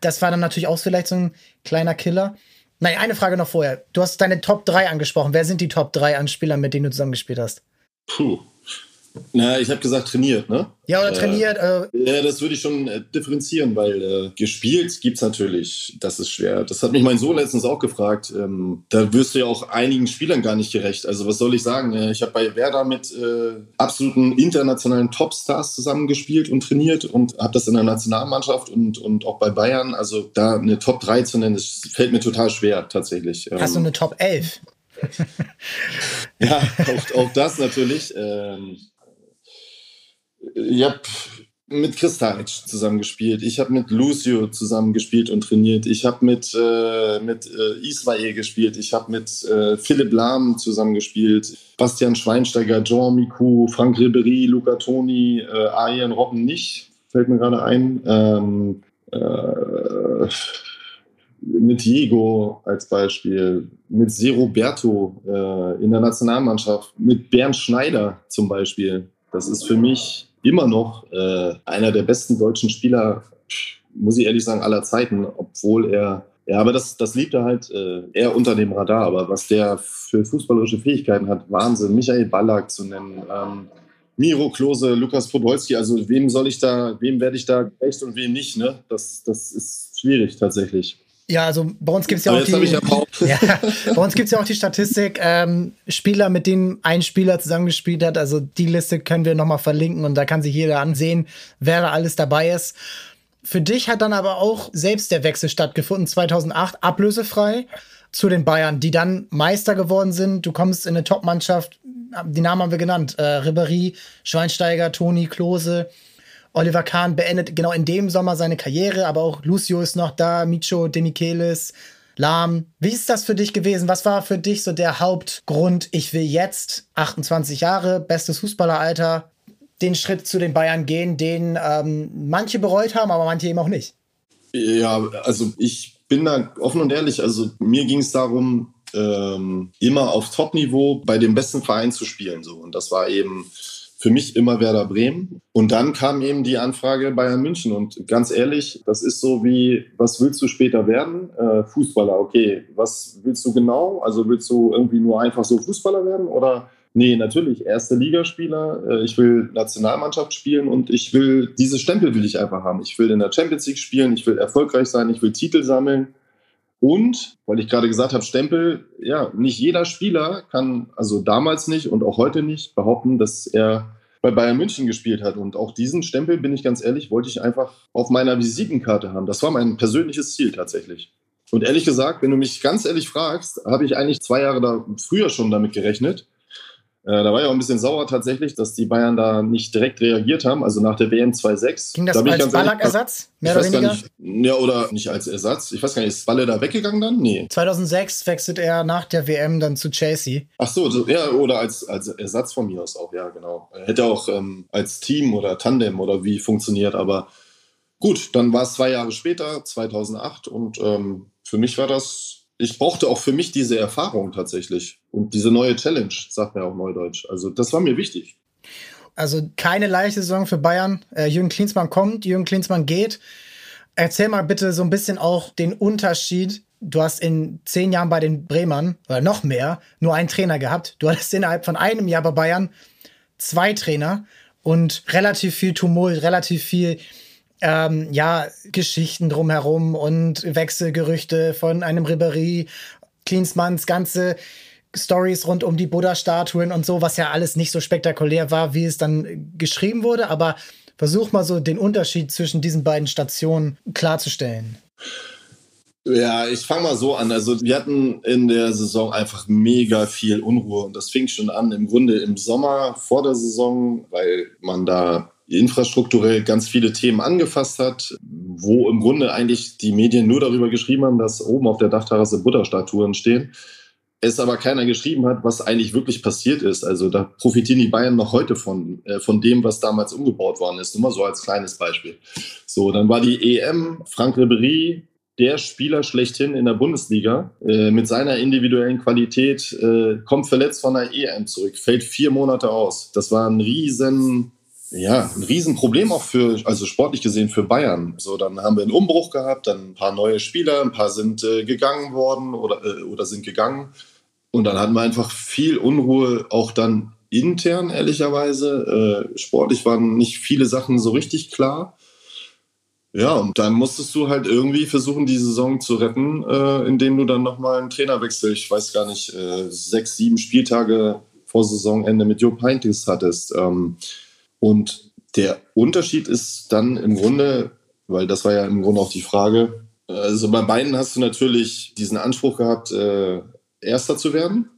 Das war dann natürlich auch vielleicht so ein kleiner Killer. Nein, eine Frage noch vorher. Du hast deine Top 3 angesprochen. Wer sind die Top 3 an Spielern, mit denen du zusammengespielt hast? Puh. Na, ich habe gesagt trainiert, ne? Ja, oder trainiert. Äh, äh, ja, das würde ich schon äh, differenzieren, weil äh, gespielt gibt es natürlich. Das ist schwer. Das hat mich mein Sohn letztens auch gefragt. Ähm, da wirst du ja auch einigen Spielern gar nicht gerecht. Also was soll ich sagen? Äh, ich habe bei Werder mit äh, absoluten internationalen Topstars zusammengespielt und trainiert und habe das in der Nationalmannschaft und, und auch bei Bayern. Also da eine Top 3 zu nennen, das fällt mir total schwer tatsächlich. Hast du ähm, eine Top 11? ja, auch, auch das natürlich. Ähm, ich habe mit Kristalic zusammengespielt. Ich habe mit Lucio zusammengespielt und trainiert. Ich habe mit, äh, mit äh, Ismail gespielt. Ich habe mit äh, Philipp Lahm zusammengespielt. Bastian Schweinsteiger, Jean Miku, Frank Ribery, Luca Toni, äh, Arjen Robben nicht. Fällt mir gerade ein. Ähm, äh, mit Diego als Beispiel, mit Seroberto äh, in der Nationalmannschaft, mit Bernd Schneider zum Beispiel. Das ist für mich immer noch äh, einer der besten deutschen Spieler, muss ich ehrlich sagen, aller Zeiten, obwohl er, ja, aber das, das liebt er halt äh, eher unter dem Radar. Aber was der für fußballerische Fähigkeiten hat, Wahnsinn. Michael Ballack zu nennen, ähm, Miro Klose, Lukas Podolski, also wem soll ich da, wem werde ich da gerecht und wem nicht, ne? Das, das ist schwierig tatsächlich. Ja, also bei uns gibt es ja, auch die, ja, bei uns gibt's ja auch die Statistik, ähm, Spieler, mit denen ein Spieler zusammengespielt hat. Also die Liste können wir nochmal verlinken und da kann sich jeder ansehen, wer da alles dabei ist. Für dich hat dann aber auch selbst der Wechsel stattgefunden, 2008, ablösefrei zu den Bayern, die dann Meister geworden sind. Du kommst in eine Top-Mannschaft, die Namen haben wir genannt, äh, Ribéry, Schweinsteiger, Toni, Klose. Oliver Kahn beendet genau in dem Sommer seine Karriere, aber auch Lucio ist noch da, Micho, Demichelis, Lahm. Wie ist das für dich gewesen? Was war für dich so der Hauptgrund, ich will jetzt 28 Jahre, bestes Fußballeralter, den Schritt zu den Bayern gehen, den ähm, manche bereut haben, aber manche eben auch nicht? Ja, also ich bin da offen und ehrlich. Also mir ging es darum, ähm, immer auf Top-Niveau bei dem besten Verein zu spielen. So. Und das war eben für mich immer Werder Bremen. Und dann kam eben die Anfrage Bayern München. Und ganz ehrlich, das ist so wie, was willst du später werden? Äh, Fußballer, okay. Was willst du genau? Also willst du irgendwie nur einfach so Fußballer werden oder Nee, natürlich, erste Ligaspieler. Äh, ich will Nationalmannschaft spielen und ich will, diese Stempel will ich einfach haben. Ich will in der Champions League spielen, ich will erfolgreich sein, ich will Titel sammeln. Und, weil ich gerade gesagt habe, Stempel, ja, nicht jeder Spieler kann, also damals nicht und auch heute nicht, behaupten, dass er bei Bayern München gespielt hat. Und auch diesen Stempel, bin ich ganz ehrlich, wollte ich einfach auf meiner Visitenkarte haben. Das war mein persönliches Ziel tatsächlich. Und ehrlich gesagt, wenn du mich ganz ehrlich fragst, habe ich eigentlich zwei Jahre da früher schon damit gerechnet. Äh, da war ja auch ein bisschen sauer tatsächlich, dass die Bayern da nicht direkt reagiert haben, also nach der WM 2-6. Ging das da als Ballack-Ersatz, mehr oder weniger? Nicht, ja, oder nicht als Ersatz. Ich weiß gar nicht, ist Balle da weggegangen dann? Nee. 2006 wechselt er nach der WM dann zu Chelsea. Ach so, so ja, oder als, als Ersatz von mir aus auch, ja, genau. Hätte auch ähm, als Team oder Tandem oder wie funktioniert, aber gut, dann war es zwei Jahre später, 2008 und ähm, für mich war das ich brauchte auch für mich diese Erfahrung tatsächlich und diese neue Challenge, sagt mir auch Neudeutsch. Also das war mir wichtig. Also keine leichte Saison für Bayern. Äh, Jürgen Klinsmann kommt, Jürgen Klinsmann geht. Erzähl mal bitte so ein bisschen auch den Unterschied. Du hast in zehn Jahren bei den Bremern oder noch mehr nur einen Trainer gehabt. Du hattest innerhalb von einem Jahr bei Bayern zwei Trainer und relativ viel Tumult, relativ viel ähm, ja, Geschichten drumherum und Wechselgerüchte von einem Ribéry, Klinsmanns ganze Stories rund um die Buddha-Statuen und so, was ja alles nicht so spektakulär war, wie es dann geschrieben wurde. Aber versuch mal so den Unterschied zwischen diesen beiden Stationen klarzustellen. Ja, ich fange mal so an. Also wir hatten in der Saison einfach mega viel Unruhe und das fing schon an im Grunde im Sommer vor der Saison, weil man da infrastrukturell ganz viele Themen angefasst hat, wo im Grunde eigentlich die Medien nur darüber geschrieben haben, dass oben auf der Dachterrasse Buddha-Statuen stehen. Es aber keiner geschrieben hat, was eigentlich wirklich passiert ist. Also da profitieren die Bayern noch heute von, äh, von dem, was damals umgebaut worden ist. Nur mal so als kleines Beispiel. So, dann war die EM, Frank Ribery, der Spieler schlechthin in der Bundesliga, äh, mit seiner individuellen Qualität, äh, kommt verletzt von der EM zurück, fällt vier Monate aus. Das war ein riesen ja, ein Riesenproblem auch für, also sportlich gesehen für Bayern. So, dann haben wir einen Umbruch gehabt, dann ein paar neue Spieler, ein paar sind äh, gegangen worden oder, äh, oder sind gegangen. Und dann hatten wir einfach viel Unruhe, auch dann intern, ehrlicherweise. Äh, sportlich waren nicht viele Sachen so richtig klar. Ja, und dann musstest du halt irgendwie versuchen, die Saison zu retten, äh, indem du dann nochmal einen Trainerwechsel, ich weiß gar nicht, äh, sechs, sieben Spieltage vor Saisonende mit Jupp Heynckes hattest. Ähm, und der Unterschied ist dann im Grunde, weil das war ja im Grunde auch die Frage, also bei beiden hast du natürlich diesen Anspruch gehabt, äh, Erster zu werden.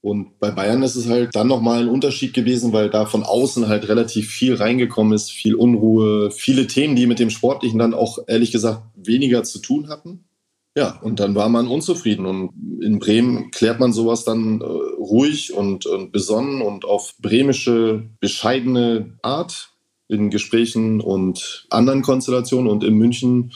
Und bei Bayern ist es halt dann nochmal ein Unterschied gewesen, weil da von außen halt relativ viel reingekommen ist, viel Unruhe, viele Themen, die mit dem Sportlichen dann auch ehrlich gesagt weniger zu tun hatten. Ja, und dann war man unzufrieden. Und in Bremen klärt man sowas dann äh, ruhig und, und besonnen und auf bremische, bescheidene Art in Gesprächen und anderen Konstellationen. Und in München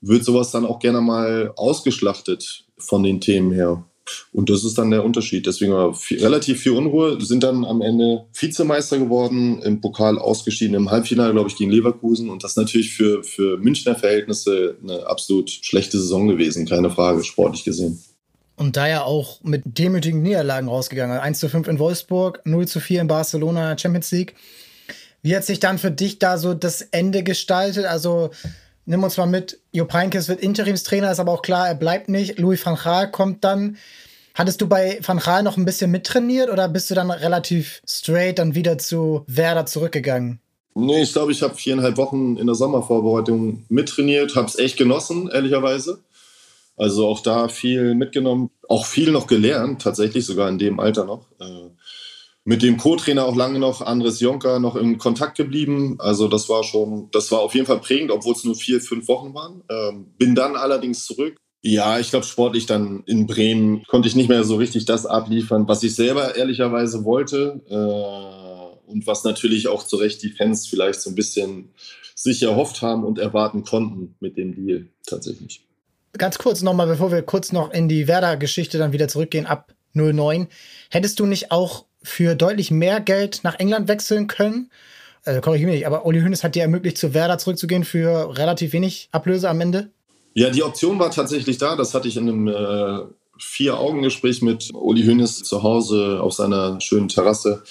wird sowas dann auch gerne mal ausgeschlachtet von den Themen her. Und das ist dann der Unterschied. Deswegen war viel, relativ viel Unruhe. Sind dann am Ende Vizemeister geworden, im Pokal ausgeschieden, im Halbfinale, glaube ich, gegen Leverkusen. Und das ist natürlich für, für Münchner Verhältnisse eine absolut schlechte Saison gewesen, keine Frage, sportlich gesehen. Und da ja auch mit demütigen Niederlagen rausgegangen. 1 zu 5 in Wolfsburg, 0 zu 4 in Barcelona, Champions League. Wie hat sich dann für dich da so das Ende gestaltet? Also nimm uns mal mit. Jupp Heynckes wird Interimstrainer, ist aber auch klar, er bleibt nicht. Louis van Gaal kommt dann. Hattest du bei Van Gaal noch ein bisschen mittrainiert oder bist du dann relativ straight dann wieder zu Werder zurückgegangen? Nee, ich glaube, ich habe viereinhalb Wochen in der Sommervorbereitung mittrainiert, habe es echt genossen, ehrlicherweise. Also auch da viel mitgenommen, auch viel noch gelernt, tatsächlich sogar in dem Alter noch. Mit dem Co-Trainer auch lange noch, Andres Jonker, noch in Kontakt geblieben. Also das war schon, das war auf jeden Fall prägend, obwohl es nur vier, fünf Wochen waren. Ähm, bin dann allerdings zurück. Ja, ich glaube, sportlich dann in Bremen konnte ich nicht mehr so richtig das abliefern, was ich selber ehrlicherweise wollte. Äh, und was natürlich auch zu Recht die Fans vielleicht so ein bisschen sich erhofft haben und erwarten konnten mit dem Deal tatsächlich. Ganz kurz nochmal, bevor wir kurz noch in die Werder-Geschichte dann wieder zurückgehen, ab 09. Hättest du nicht auch für deutlich mehr Geld nach England wechseln können. Äh, korrigiere mich nicht, aber Uli Hoeneß hat dir ermöglicht, zu Werder zurückzugehen für relativ wenig Ablöse am Ende? Ja, die Option war tatsächlich da. Das hatte ich in einem äh, Vier-Augen-Gespräch mit Uli Hoeneß zu Hause auf seiner schönen Terrasse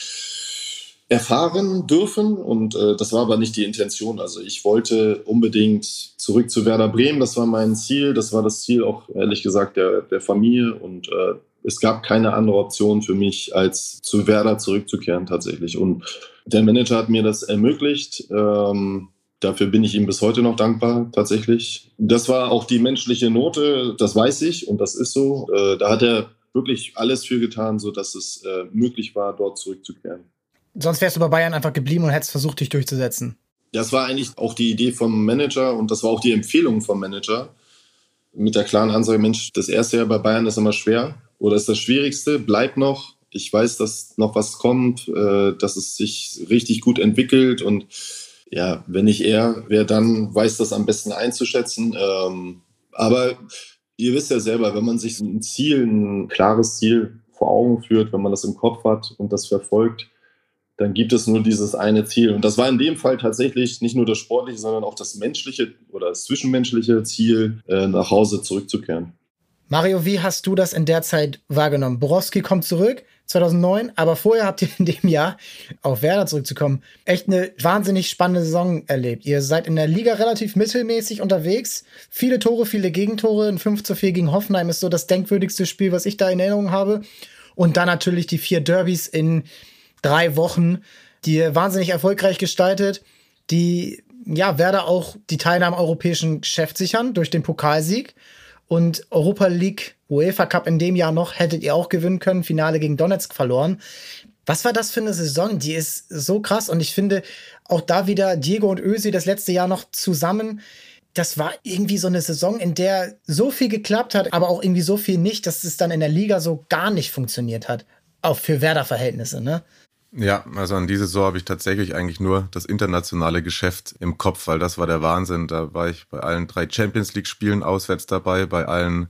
erfahren dürfen. Und äh, das war aber nicht die Intention. Also ich wollte unbedingt zurück zu Werder Bremen. Das war mein Ziel. Das war das Ziel auch, ehrlich gesagt, der, der Familie. Und äh, es gab keine andere Option für mich, als zu Werder zurückzukehren tatsächlich. Und der Manager hat mir das ermöglicht. Ähm, dafür bin ich ihm bis heute noch dankbar tatsächlich. Das war auch die menschliche Note, das weiß ich und das ist so. Äh, da hat er wirklich alles für getan, sodass es äh, möglich war, dort zurückzukehren. Sonst wärst du bei Bayern einfach geblieben und hättest versucht, dich durchzusetzen. Das war eigentlich auch die Idee vom Manager und das war auch die Empfehlung vom Manager. Mit der klaren Ansage, Mensch, das erste Jahr bei Bayern ist immer schwer oder ist das Schwierigste, bleibt noch. Ich weiß, dass noch was kommt, äh, dass es sich richtig gut entwickelt und ja, wenn nicht er, wer dann weiß das am besten einzuschätzen. Ähm, aber ihr wisst ja selber, wenn man sich ein Ziel, ein klares Ziel vor Augen führt, wenn man das im Kopf hat und das verfolgt, dann gibt es nur dieses eine Ziel. Und das war in dem Fall tatsächlich nicht nur das sportliche, sondern auch das menschliche oder das zwischenmenschliche Ziel, äh, nach Hause zurückzukehren. Mario, wie hast du das in der Zeit wahrgenommen? Borowski kommt zurück 2009, aber vorher habt ihr in dem Jahr, auf Werder zurückzukommen, echt eine wahnsinnig spannende Saison erlebt. Ihr seid in der Liga relativ mittelmäßig unterwegs. Viele Tore, viele Gegentore. Ein 5 zu 4 gegen Hoffenheim ist so das denkwürdigste Spiel, was ich da in Erinnerung habe. Und dann natürlich die vier Derbys in drei Wochen, die ihr wahnsinnig erfolgreich gestaltet, die ja Werder auch die Teilnahme am europäischen Geschäft sichern durch den Pokalsieg. Und Europa League, UEFA Cup in dem Jahr noch hättet ihr auch gewinnen können. Finale gegen Donetsk verloren. Was war das für eine Saison? Die ist so krass. Und ich finde auch da wieder Diego und Ösi das letzte Jahr noch zusammen. Das war irgendwie so eine Saison, in der so viel geklappt hat, aber auch irgendwie so viel nicht, dass es dann in der Liga so gar nicht funktioniert hat. Auch für Werder-Verhältnisse, ne? Ja, also an diese Saison habe ich tatsächlich eigentlich nur das internationale Geschäft im Kopf, weil das war der Wahnsinn. Da war ich bei allen drei Champions League Spielen auswärts dabei, bei allen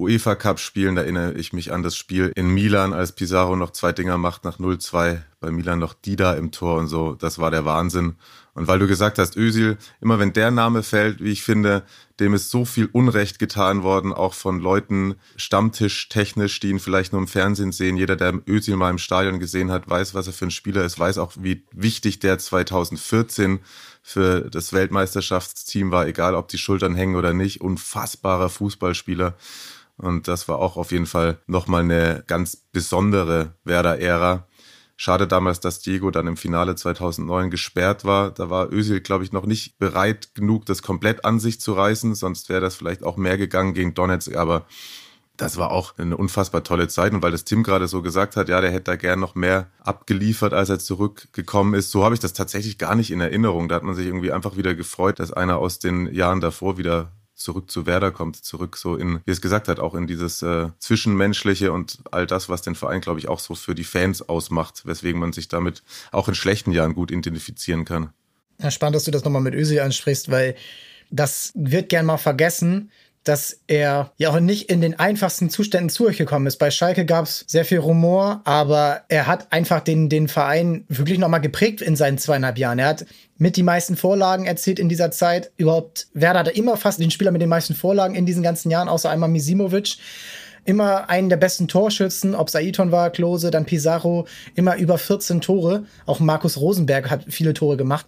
UEFA Cup Spielen, da erinnere ich mich an das Spiel in Milan, als Pizarro noch zwei Dinger macht nach 0-2, bei Milan noch Dida im Tor und so. Das war der Wahnsinn. Und weil du gesagt hast, Özil, immer wenn der Name fällt, wie ich finde, dem ist so viel Unrecht getan worden, auch von Leuten stammtischtechnisch, die ihn vielleicht nur im Fernsehen sehen. Jeder, der Özil mal im Stadion gesehen hat, weiß, was er für ein Spieler ist, weiß auch, wie wichtig der 2014 für das Weltmeisterschaftsteam war, egal ob die Schultern hängen oder nicht. Unfassbarer Fußballspieler. Und das war auch auf jeden Fall nochmal eine ganz besondere Werder-Ära. Schade damals, dass Diego dann im Finale 2009 gesperrt war. Da war Özil, glaube ich, noch nicht bereit genug, das komplett an sich zu reißen. Sonst wäre das vielleicht auch mehr gegangen gegen Donetsk. Aber das war auch eine unfassbar tolle Zeit. Und weil das Tim gerade so gesagt hat, ja, der hätte da gern noch mehr abgeliefert, als er zurückgekommen ist. So habe ich das tatsächlich gar nicht in Erinnerung. Da hat man sich irgendwie einfach wieder gefreut, dass einer aus den Jahren davor wieder zurück zu Werder kommt, zurück so in, wie es gesagt hat, auch in dieses äh, Zwischenmenschliche und all das, was den Verein, glaube ich, auch so für die Fans ausmacht, weswegen man sich damit auch in schlechten Jahren gut identifizieren kann. Ja, spannend, dass du das nochmal mit Özil ansprichst, weil das wird gern mal vergessen, dass er ja auch nicht in den einfachsten Zuständen zu euch gekommen ist. Bei Schalke gab es sehr viel Rumor, aber er hat einfach den, den Verein wirklich nochmal geprägt in seinen zweieinhalb Jahren. Er hat mit die meisten Vorlagen erzielt in dieser Zeit. Überhaupt, Werder hatte immer fast den Spieler mit den meisten Vorlagen in diesen ganzen Jahren, außer einmal Misimovic immer einen der besten Torschützen, ob Saiton war, Klose, dann Pizarro, immer über 14 Tore. Auch Markus Rosenberg hat viele Tore gemacht.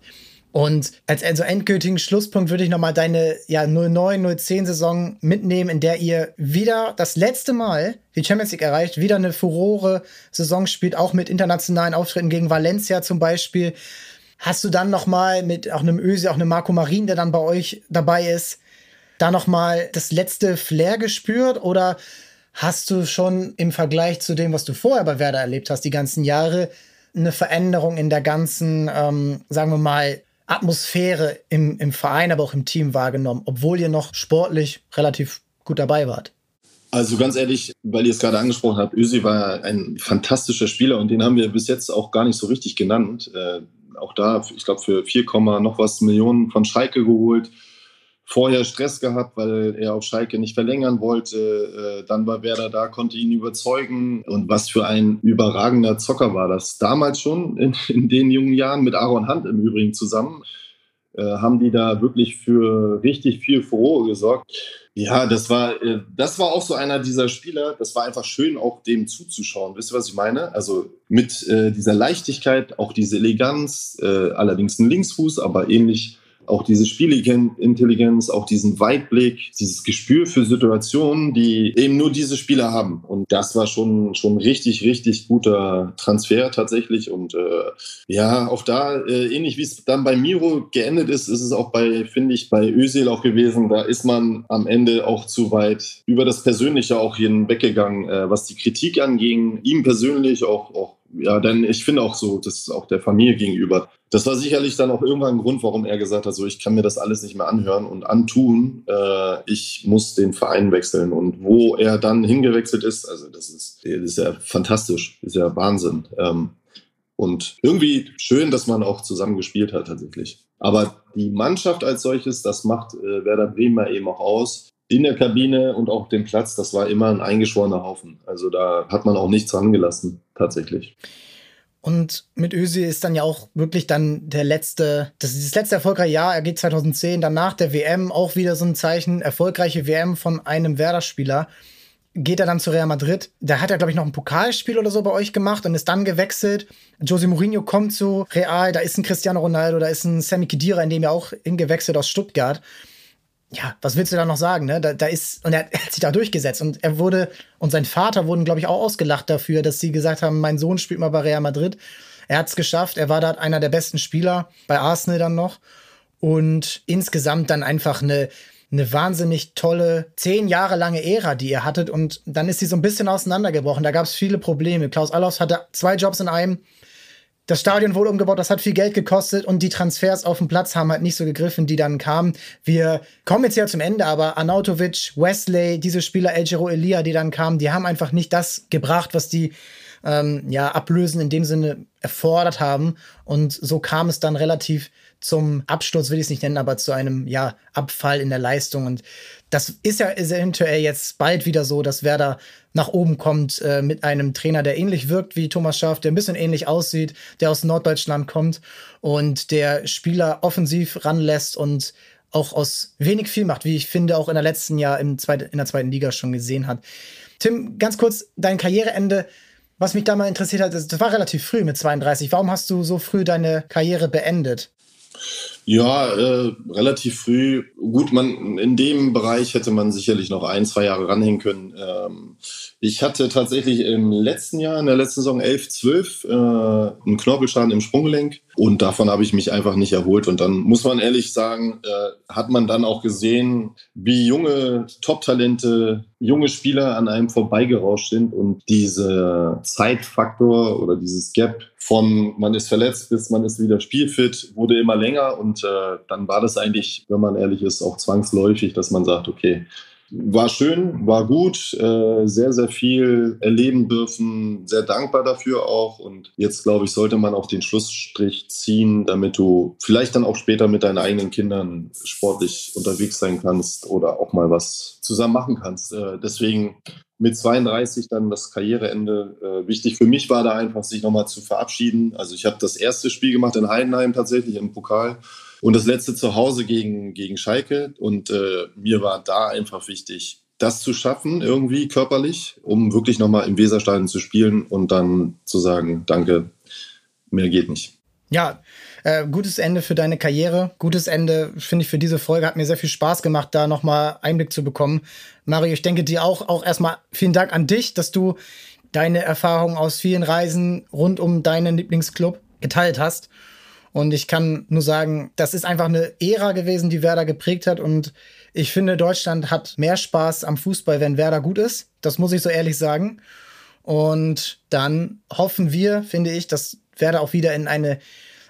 Und als also endgültigen Schlusspunkt würde ich nochmal deine ja, 09-010-Saison mitnehmen, in der ihr wieder das letzte Mal die Champions League erreicht, wieder eine Furore-Saison spielt, auch mit internationalen Auftritten gegen Valencia zum Beispiel. Hast du dann nochmal mit auch einem Öse, auch einem Marco Marin, der dann bei euch dabei ist, da nochmal das letzte Flair gespürt oder hast du schon im Vergleich zu dem, was du vorher bei Werder erlebt hast, die ganzen Jahre, eine Veränderung in der ganzen, ähm, sagen wir mal, Atmosphäre im, im Verein, aber auch im Team wahrgenommen, obwohl ihr noch sportlich relativ gut dabei wart? Also ganz ehrlich, weil ihr es gerade angesprochen habt, Ösi war ein fantastischer Spieler und den haben wir bis jetzt auch gar nicht so richtig genannt. Äh, auch da, ich glaube, für 4, noch was Millionen von Schalke geholt vorher Stress gehabt, weil er auf Schalke nicht verlängern wollte. Äh, dann war Werder da, konnte ihn überzeugen. Und was für ein überragender Zocker war das. Damals schon, in, in den jungen Jahren, mit Aaron Hunt im Übrigen zusammen, äh, haben die da wirklich für richtig viel Furore gesorgt. Ja, das war, äh, das war auch so einer dieser Spieler. Das war einfach schön, auch dem zuzuschauen. Wisst ihr, was ich meine? Also mit dieser Leichtigkeit, auch diese Eleganz, allerdings ein Linksfuß, aber ähnlich auch diese Spielintelligenz, auch diesen Weitblick, dieses Gespür für Situationen, die eben nur diese Spieler haben. Und das war schon, schon richtig, richtig guter Transfer tatsächlich. Und äh, ja, auch da, äh, ähnlich wie es dann bei Miro geendet ist, ist es auch bei, finde ich, bei Özil auch gewesen. Da ist man am Ende auch zu weit über das Persönliche auch hinweggegangen, äh, was die Kritik anging, ihm persönlich auch, auch ja, denn ich finde auch so, das ist auch der Familie gegenüber. Das war sicherlich dann auch irgendwann ein Grund, warum er gesagt hat, so ich kann mir das alles nicht mehr anhören und antun. Äh, ich muss den Verein wechseln. Und wo er dann hingewechselt ist, also das ist, das ist ja fantastisch, das ist ja Wahnsinn. Ähm, und irgendwie schön, dass man auch zusammen gespielt hat tatsächlich. Aber die Mannschaft als solches, das macht äh, Werder Bremer eben auch aus in der Kabine und auch den Platz, das war immer ein eingeschworener Haufen. Also da hat man auch nichts rangelassen, tatsächlich. Und mit Ösi ist dann ja auch wirklich dann der letzte, das das letzte erfolgreiche Jahr, er geht 2010, danach der WM, auch wieder so ein Zeichen, erfolgreiche WM von einem Werder-Spieler. Geht er dann zu Real Madrid. Da hat er, glaube ich, noch ein Pokalspiel oder so bei euch gemacht und ist dann gewechselt. Jose Mourinho kommt zu Real, da ist ein Cristiano Ronaldo, da ist ein Sammy Khedira, in dem er auch hingewechselt aus Stuttgart ja, was willst du da noch sagen, ne? Da, da ist, und er hat sich da durchgesetzt und er wurde, und sein Vater wurden, glaube ich, auch ausgelacht dafür, dass sie gesagt haben, mein Sohn spielt mal bei Real Madrid. Er hat es geschafft, er war da einer der besten Spieler, bei Arsenal dann noch. Und insgesamt dann einfach eine, eine wahnsinnig tolle, zehn Jahre lange Ära, die ihr hattet. Und dann ist sie so ein bisschen auseinandergebrochen. Da gab es viele Probleme. Klaus Allofs hatte zwei Jobs in einem das Stadion wurde umgebaut, das hat viel Geld gekostet und die Transfers auf dem Platz haben halt nicht so gegriffen, die dann kamen. Wir kommen jetzt ja zum Ende, aber Arnautovic, Wesley, diese Spieler, El Giro Elia, die dann kamen, die haben einfach nicht das gebracht, was die ähm, ja, Ablösen in dem Sinne erfordert haben. Und so kam es dann relativ zum Absturz, will ich es nicht nennen, aber zu einem ja, Abfall in der Leistung. Und das ist ja eventuell jetzt bald wieder so, dass Werder nach oben kommt äh, mit einem Trainer, der ähnlich wirkt wie Thomas Schaaf, der ein bisschen ähnlich aussieht, der aus Norddeutschland kommt und der Spieler offensiv ranlässt und auch aus wenig viel macht, wie ich finde, auch in der letzten Jahr im zweit, in der zweiten Liga schon gesehen hat. Tim, ganz kurz, dein Karriereende, was mich da mal interessiert hat, das, war relativ früh mit 32. Warum hast du so früh deine Karriere beendet? Ja, äh, relativ früh. Gut, man in dem Bereich hätte man sicherlich noch ein, zwei Jahre ranhängen können. Ähm, ich hatte tatsächlich im letzten Jahr, in der letzten Saison 11, 12, äh, einen Knorpelschaden im Sprunggelenk und davon habe ich mich einfach nicht erholt. Und dann muss man ehrlich sagen, äh, hat man dann auch gesehen, wie junge Top-Talente, junge Spieler an einem vorbeigerauscht sind und dieser Zeitfaktor oder dieses Gap von man ist verletzt bis man ist wieder spielfit wurde immer länger und äh, dann war das eigentlich, wenn man ehrlich ist, auch zwangsläufig, dass man sagt, okay, war schön, war gut, äh, sehr, sehr viel erleben dürfen, sehr dankbar dafür auch. Und jetzt, glaube ich, sollte man auch den Schlussstrich ziehen, damit du vielleicht dann auch später mit deinen eigenen Kindern sportlich unterwegs sein kannst oder auch mal was zusammen machen kannst. Äh, deswegen mit 32 dann das Karriereende. Äh, wichtig für mich war da einfach, sich nochmal zu verabschieden. Also ich habe das erste Spiel gemacht in Heidenheim tatsächlich im Pokal und das letzte zu Hause gegen, gegen Schalke. Und äh, mir war da einfach wichtig, das zu schaffen, irgendwie körperlich, um wirklich nochmal im Weserstadion zu spielen und dann zu sagen, danke, mehr geht nicht. Ja, äh, gutes Ende für deine Karriere. Gutes Ende, finde ich, für diese Folge. Hat mir sehr viel Spaß gemacht, da nochmal Einblick zu bekommen. Mario, ich denke dir auch, auch erstmal vielen Dank an dich, dass du deine Erfahrungen aus vielen Reisen rund um deinen Lieblingsclub geteilt hast. Und ich kann nur sagen, das ist einfach eine Ära gewesen, die Werder geprägt hat. Und ich finde, Deutschland hat mehr Spaß am Fußball, wenn Werder gut ist. Das muss ich so ehrlich sagen. Und dann hoffen wir, finde ich, dass Werder auch wieder in eine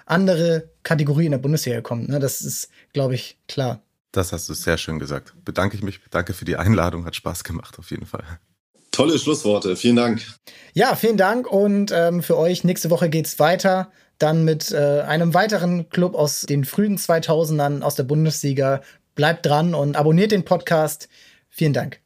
andere Kategorie in der Bundesliga kommt. Ne? Das ist, glaube ich, klar. Das hast du sehr schön gesagt. Bedanke ich mich, danke für die Einladung, hat Spaß gemacht auf jeden Fall. Tolle Schlussworte, vielen Dank. Ja, vielen Dank und ähm, für euch nächste Woche geht es weiter. Dann mit äh, einem weiteren Club aus den frühen 2000ern aus der Bundesliga. Bleibt dran und abonniert den Podcast. Vielen Dank.